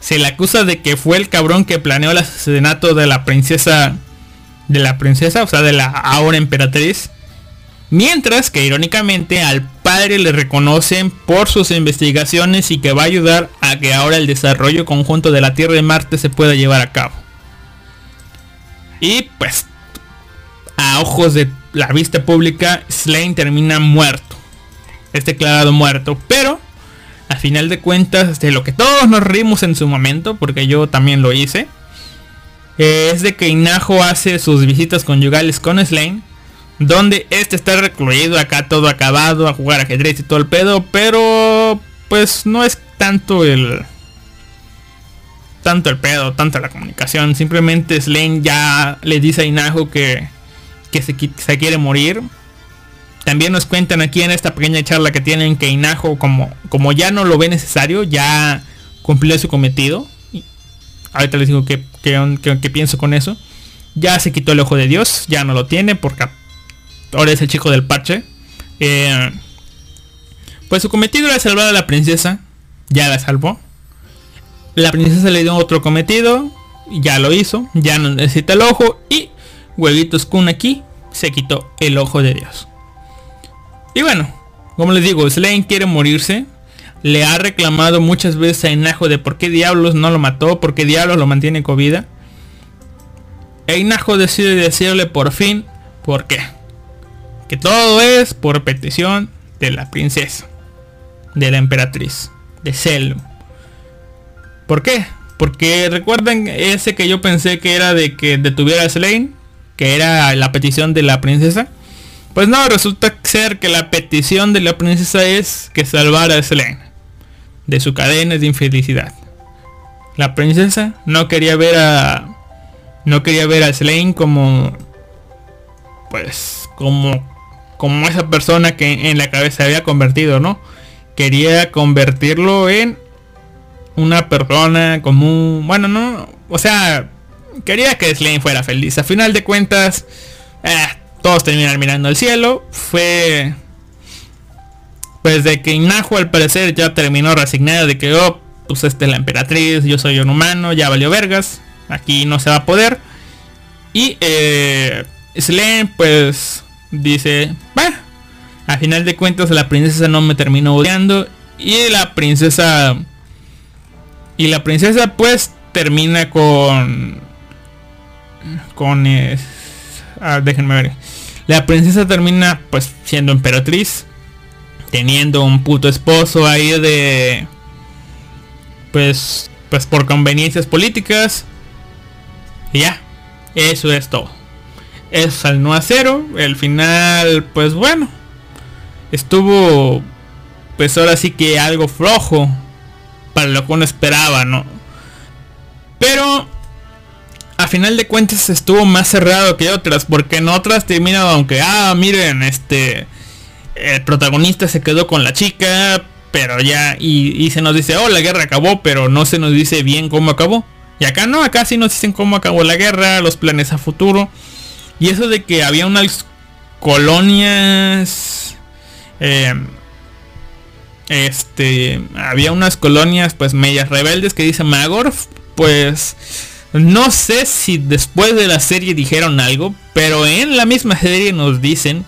Se le acusa de que fue el cabrón que planeó el asesinato de la princesa. De la princesa, o sea, de la ahora emperatriz. Mientras que irónicamente al padre le reconocen por sus investigaciones y que va a ayudar a que ahora el desarrollo conjunto de la Tierra y Marte se pueda llevar a cabo. Y pues, a ojos de la vista pública, Slain termina muerto. Es declarado muerto. Pero, a final de cuentas, de lo que todos nos rimos en su momento, porque yo también lo hice, es de que Inajo hace sus visitas conyugales con Slain. Donde este está recluido acá todo acabado a jugar ajedrez y todo el pedo. Pero pues no es tanto el tanto el pedo, tanto la comunicación. Simplemente Slane ya le dice a Inajo que, que se, se, quiere morir. También nos cuentan aquí en esta pequeña charla que tienen que Inajo, como, como ya no lo ve necesario, ya cumplió su cometido. Ahorita les digo que, que, pienso con eso. Ya se quitó el ojo de Dios, ya no lo tiene porque ahora es el chico del parche. Eh, pues su cometido era salvar a la princesa. Ya la salvó. La princesa le dio otro cometido. Ya lo hizo. Ya no necesita el ojo. Y Huevitos Kun aquí se quitó el ojo de Dios. Y bueno, como les digo, Slane quiere morirse. Le ha reclamado muchas veces a Inajo de por qué diablos no lo mató, por qué diablos lo mantiene con vida. E Inajo decide decirle por fin por qué. Que todo es por petición de la princesa, de la emperatriz, de Celo. ¿Por qué? Porque recuerden ese que yo pensé que era de que detuviera a Slane, que era la petición de la princesa. Pues no, resulta ser que la petición de la princesa es que salvara a Slane de su cadena de infelicidad. La princesa no quería ver a no quería ver a Slane como pues como como esa persona que en la cabeza había convertido, ¿no? Quería convertirlo en una persona común. Bueno, no. O sea, quería que Slane fuera feliz. A final de cuentas, eh, todos terminan mirando al cielo. Fue. Pues de que Inajo al parecer ya terminó resignado de que, oh, pues esta es la emperatriz, yo soy un humano, ya valió vergas. Aquí no se va a poder. Y eh, Slane pues dice, bah, a final de cuentas la princesa no me terminó odiando. Y la princesa y la princesa pues termina con... Con... ah, déjenme ver. La princesa termina pues siendo emperatriz. Teniendo un puto esposo ahí de... Pues... Pues por conveniencias políticas. Y ya. Eso es todo. Es al no a. El final pues bueno. Estuvo... Pues ahora sí que algo flojo para lo que uno esperaba, ¿no? Pero final de cuentas estuvo más cerrado que otras, porque en otras termina aunque, ah, miren, este, el protagonista se quedó con la chica, pero ya, y, se nos dice, oh, la guerra acabó, pero no se nos dice bien cómo acabó. Y acá no, acá sí nos dicen cómo acabó la guerra, los planes a futuro. Y eso de que había unas colonias... Eh, este había unas colonias pues medias rebeldes que dice Magor pues no sé si después de la serie dijeron algo pero en la misma serie nos dicen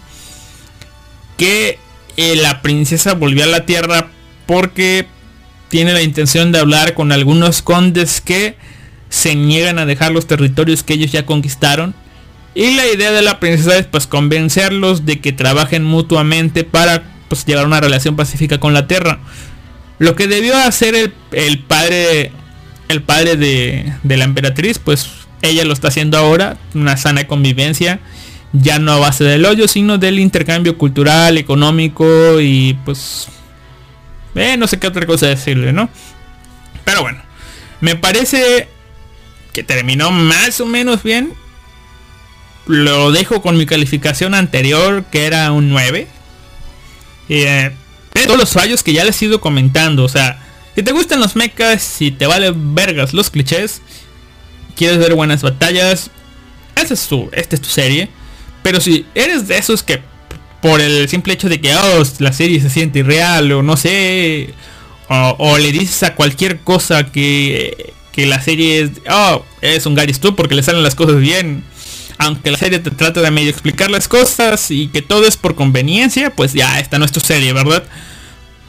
que eh, la princesa volvió a la tierra porque tiene la intención de hablar con algunos condes que se niegan a dejar los territorios que ellos ya conquistaron y la idea de la princesa es pues convencerlos de que trabajen mutuamente para pues llevar una relación pacífica con la tierra. Lo que debió hacer el, padre el padre de, de, la emperatriz, pues ella lo está haciendo ahora, una sana convivencia, ya no a base del hoyo, sino del intercambio cultural, económico y pues eh, no sé qué otra cosa decirle, ¿no? Pero bueno, me parece que terminó más o menos bien. Lo dejo con mi calificación anterior, que era un 9 eh, todos los fallos que ya les he ido comentando. O sea, si te gustan los mechas, si te vale vergas los clichés, quieres ver buenas batallas, esta es tu, esta es tu serie. Pero si eres de esos que por el simple hecho de que oh, la serie se siente irreal o no sé, o, le dices a cualquier cosa que, que la serie es, oh, es un Gary Stu porque le salen las cosas bien. Aunque la serie te trata de medio explicar las cosas y que todo es por conveniencia, pues ya esta no es tu serie, ¿verdad?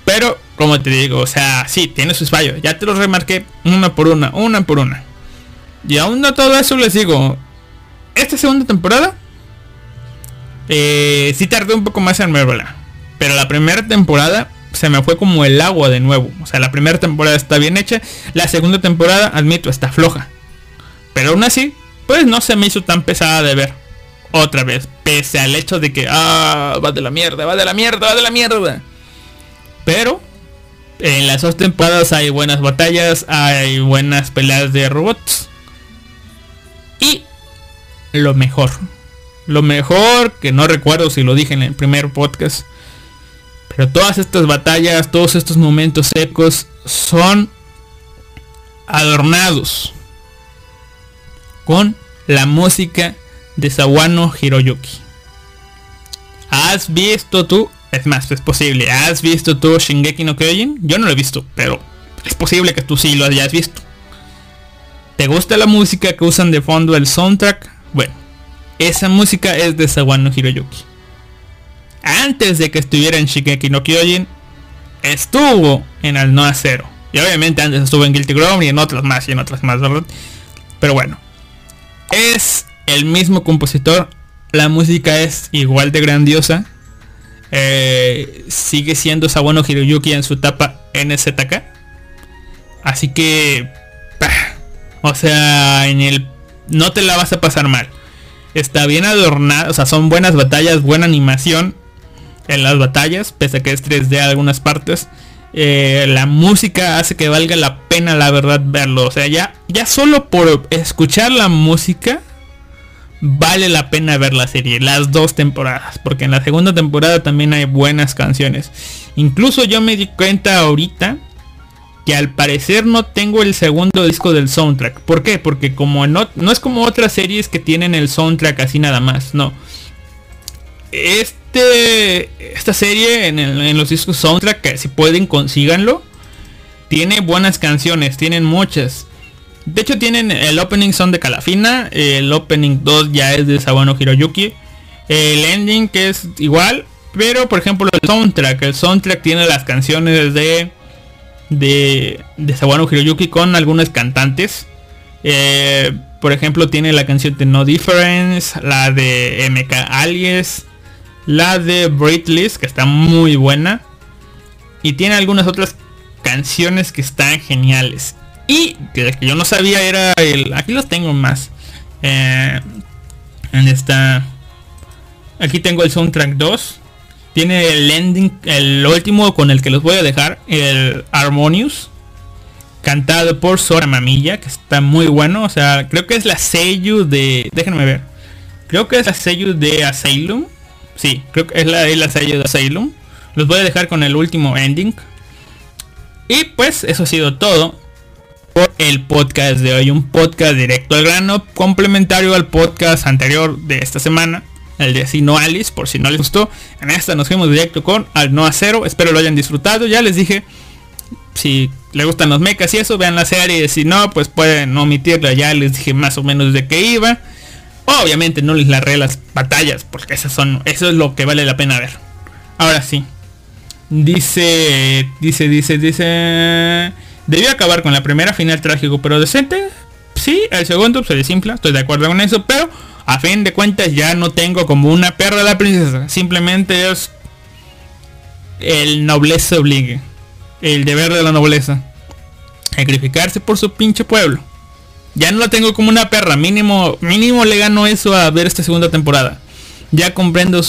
Pero, como te digo, o sea, sí, tiene sus fallos. Ya te los remarqué una por una, una por una. Y aún no todo eso les digo, esta segunda temporada eh, sí tardé un poco más en verla. Pero la primera temporada se me fue como el agua de nuevo. O sea, la primera temporada está bien hecha. La segunda temporada, admito, está floja. Pero aún así, pues no se me hizo tan pesada de ver. Otra vez. Pese al hecho de que, ah, va de la mierda, va de la mierda, va de la mierda. Pero en las dos temporadas hay buenas batallas, hay buenas peleas de robots. Y lo mejor. Lo mejor, que no recuerdo si lo dije en el primer podcast. Pero todas estas batallas, todos estos momentos secos son adornados con la música de Sawano Hiroyuki. ¿Has visto tú? Es más, es posible. ¿Has visto tú Shingeki no Kyojin? Yo no lo he visto, pero es posible que tú sí lo hayas visto. ¿Te gusta la música que usan de fondo el soundtrack? Bueno, esa música es de Sawano Hiroyuki. Antes de que estuviera en Shigeki no Kyojin, estuvo en Al No Acero. Y obviamente antes estuvo en Guilty Ground y en otras más y en otras más, ¿verdad? Pero bueno, es el mismo compositor. La música es igual de grandiosa. Eh, sigue siendo Sawano Hiroyuki en su etapa NZK. Así que... O sea, en el... No te la vas a pasar mal. Está bien adornada, o sea, son buenas batallas, buena animación en las batallas, pese a que es 3D algunas partes. Eh, la música hace que valga la pena la verdad verlo. O sea, ya, ya solo por escuchar la música vale la pena ver la serie, las dos temporadas, porque en la segunda temporada también hay buenas canciones. Incluso yo me di cuenta ahorita que al parecer no tengo el segundo disco del soundtrack. ¿Por qué? Porque como no, no es como otras series que tienen el soundtrack así nada más, no. Este, esta serie en, los discos soundtrack, que si pueden consíganlo, tiene buenas canciones, tienen muchas. De hecho tienen el opening son de Calafina, el opening 2 ya es de Sawano Hiroyuki, el ending que es igual, pero por ejemplo el soundtrack, el soundtrack tiene las canciones de de, de Sawano Hiroyuki con algunos cantantes. Eh, por ejemplo, tiene la canción de No Difference, la de MK Alias, la de Breathless, que está muy buena. Y tiene algunas otras canciones que están geniales. Y que, yo no sabía era el... Aquí los tengo más. Eh, en esta... Aquí tengo el soundtrack 2. Tiene el ending, el último con el que los voy a dejar, el Harmonious. Cantado por Sora Mamilla, que está muy bueno. O sea, creo que es la sello de... Déjenme ver. Creo que es la sello de Asylum. Sí, creo que es la, es sello de Asylum. Los voy a dejar con el último ending. Y pues eso ha sido todo por el podcast de hoy. Un podcast directo al grano, complementario al podcast anterior de esta semana el de Si No Alice, por si no les gustó. En esta nos fuimos directo con Al No Acero. Espero lo hayan disfrutado. Ya les dije, si les gustan los mechas y eso, vean la serie. Si no, pues pueden omitirla. Ya les dije más o menos de qué iba. Obviamente no les larré las batallas, porque esas son, eso es lo que vale la pena ver. Ahora sí. Dice, dice, dice, dice... Debió acabar con la primera final trágico pero decente. Sí, el segundo se simpla, estoy de acuerdo con eso, pero a fin de cuentas ya no tengo como una perra de la princesa. Simplemente es el nobleza obligue. El deber de la nobleza. Sacrificarse por su pinche pueblo. Ya no la tengo como una perra. Mínimo, mínimo le gano eso a ver esta segunda temporada. Ya comprendo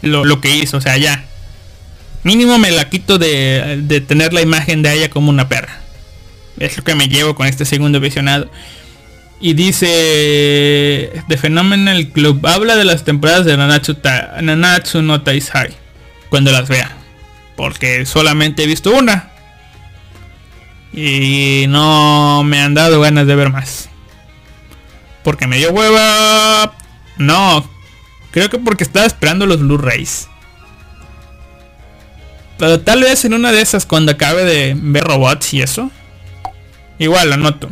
lo, lo que hizo. O sea, ya. Mínimo me la quito de, de tener la imagen de ella como una perra. Es lo que me llevo con este segundo visionado. Y dice The Phenomenal Club habla de las temporadas de Nanatsu, Nanatsu no Taisai cuando las vea. Porque solamente he visto una. Y no me han dado ganas de ver más. porque me dio hueva. No, creo que porque estaba esperando los Blu-rays. Pero tal vez en una de esas cuando acabe de ver robots y eso. Igual lo noto.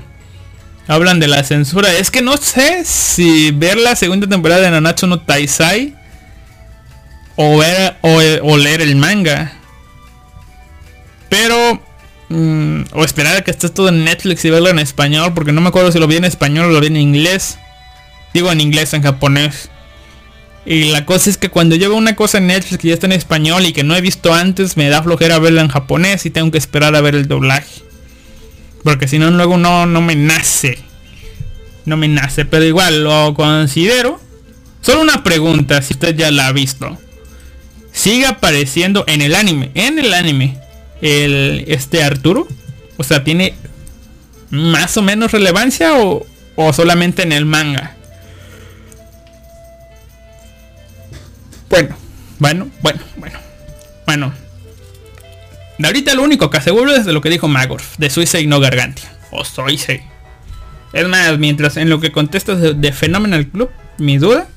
Hablan de la censura. Es que no sé si ver la segunda temporada de Nanatsu no Taisai o, ver, o, leer el manga. Pero... Mm, o esperar a que esté todo en Netflix y verlo en español. Porque no me acuerdo si lo vi en español o lo vi en inglés. Digo en inglés, en japonés. Y la cosa es que cuando yo veo una cosa en Netflix que ya está en español y que no he visto antes, me da flojera verla en japonés y tengo que esperar a ver el doblaje. Porque si no, luego no, no me nace. No me nace, pero igual lo considero. Solo una pregunta, si usted ya la ha visto. Sigue apareciendo en el anime, en el anime, el este Arturo. O sea, tiene más o menos relevancia o, o solamente en el manga. Bueno, bueno, bueno, bueno. Bueno. De ahorita lo único que aseguro es de lo que dijo Magorf, de Suicide no Gargantia. O Suicide. Es más, mientras en lo que contestas de, Phenomenal Club, mi duda,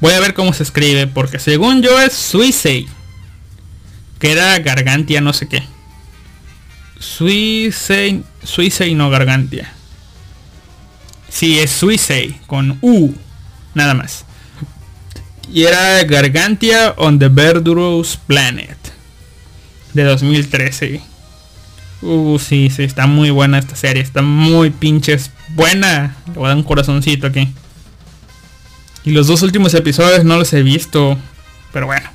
voy a ver cómo se escribe, porque según yo es Suicide. Que era Gargantia no sé qué. Suicide, Suicide no Gargantia. Sí, es Suicide, con U, nada más. Y era Gargantia on the Verdurous Planet. De 2013. Uh, sí, sí, está muy buena esta serie. Está muy pinches buena. Le voy a dar un corazoncito aquí. Y los dos últimos episodios no los he visto. Pero bueno.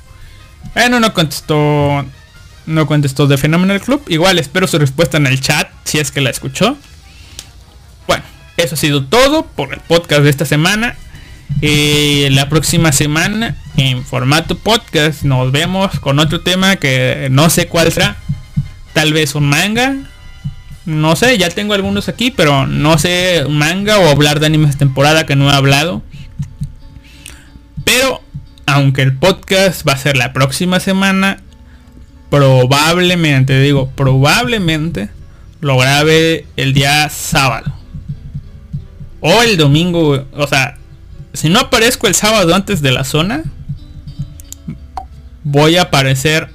Bueno, no contestó. No contestó de Phenomenal Club. Igual espero su respuesta en el chat. Si es que la escuchó. Bueno, eso ha sido todo por el podcast de esta semana. Eh, la próxima semana en formato podcast nos vemos con otro tema que no sé cuál será. Tal vez un manga. No sé, ya tengo algunos aquí, pero no sé manga o hablar de animes temporada que no he hablado. Pero aunque el podcast va a ser la próxima semana, probablemente, digo, probablemente lo grabe el día sábado. O el domingo, o sea, si no aparezco el sábado antes de la zona, voy a aparecer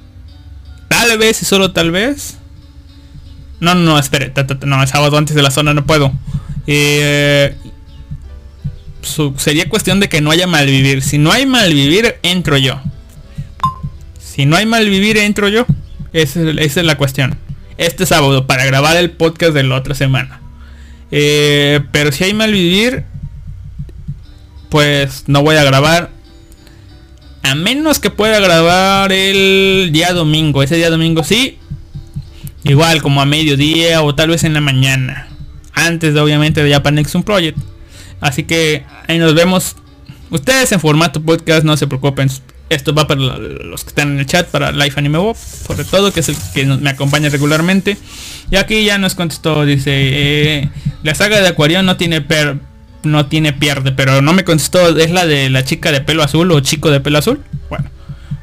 tal vez y solo tal vez. No, no, espere, no, el sábado antes de la zona no puedo. Eh, sería cuestión de que no haya malvivir. Si no hay malvivir, entro yo. Si no hay malvivir, entro yo. Esa, es la cuestión. Este sábado para grabar el podcast de la otra semana. Eh, pero si hay malvivir, pues no voy a grabar. A menos que pueda grabar el día domingo. Ese día domingo sí. Igual como a mediodía o tal vez en la mañana. Antes de obviamente de Japan Nexus Project. Así que ahí nos vemos. Ustedes en formato podcast, no se preocupen. Esto va para los que están en el chat, para Life Anime Bob, sobre todo, que es el que me acompaña regularmente. Y aquí ya nos contestó, dice, eh, la saga de Aquarium no tiene per no tiene pierde, pero no me contestó, es la de la chica de pelo azul o chico de pelo azul. Bueno,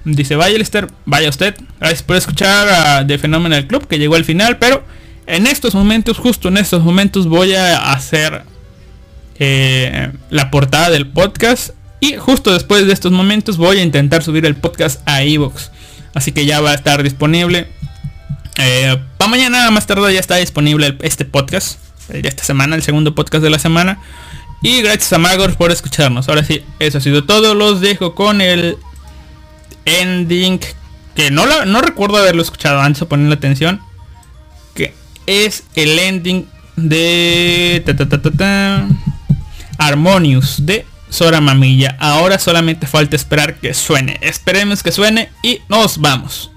dice, vaya Lester, vaya usted. Gracias por escuchar a The Phenomenal Club que llegó al final, pero en estos momentos, justo en estos momentos voy a hacer eh, la portada del podcast y justo después de estos momentos voy a intentar subir el podcast a Evox. Así que ya va a estar disponible. Eh, para mañana más tarde ya está disponible este podcast. de esta semana, el segundo podcast de la semana. Y gracias a Magor por escucharnos. Ahora sí, eso ha sido todo. Los dejo con el ending. Que no, no recuerdo haberlo escuchado antes de ponerle atención. Que es el ending de... Harmonious de Sora Mamilla. Ahora solamente falta esperar que suene. Esperemos que suene y nos vamos.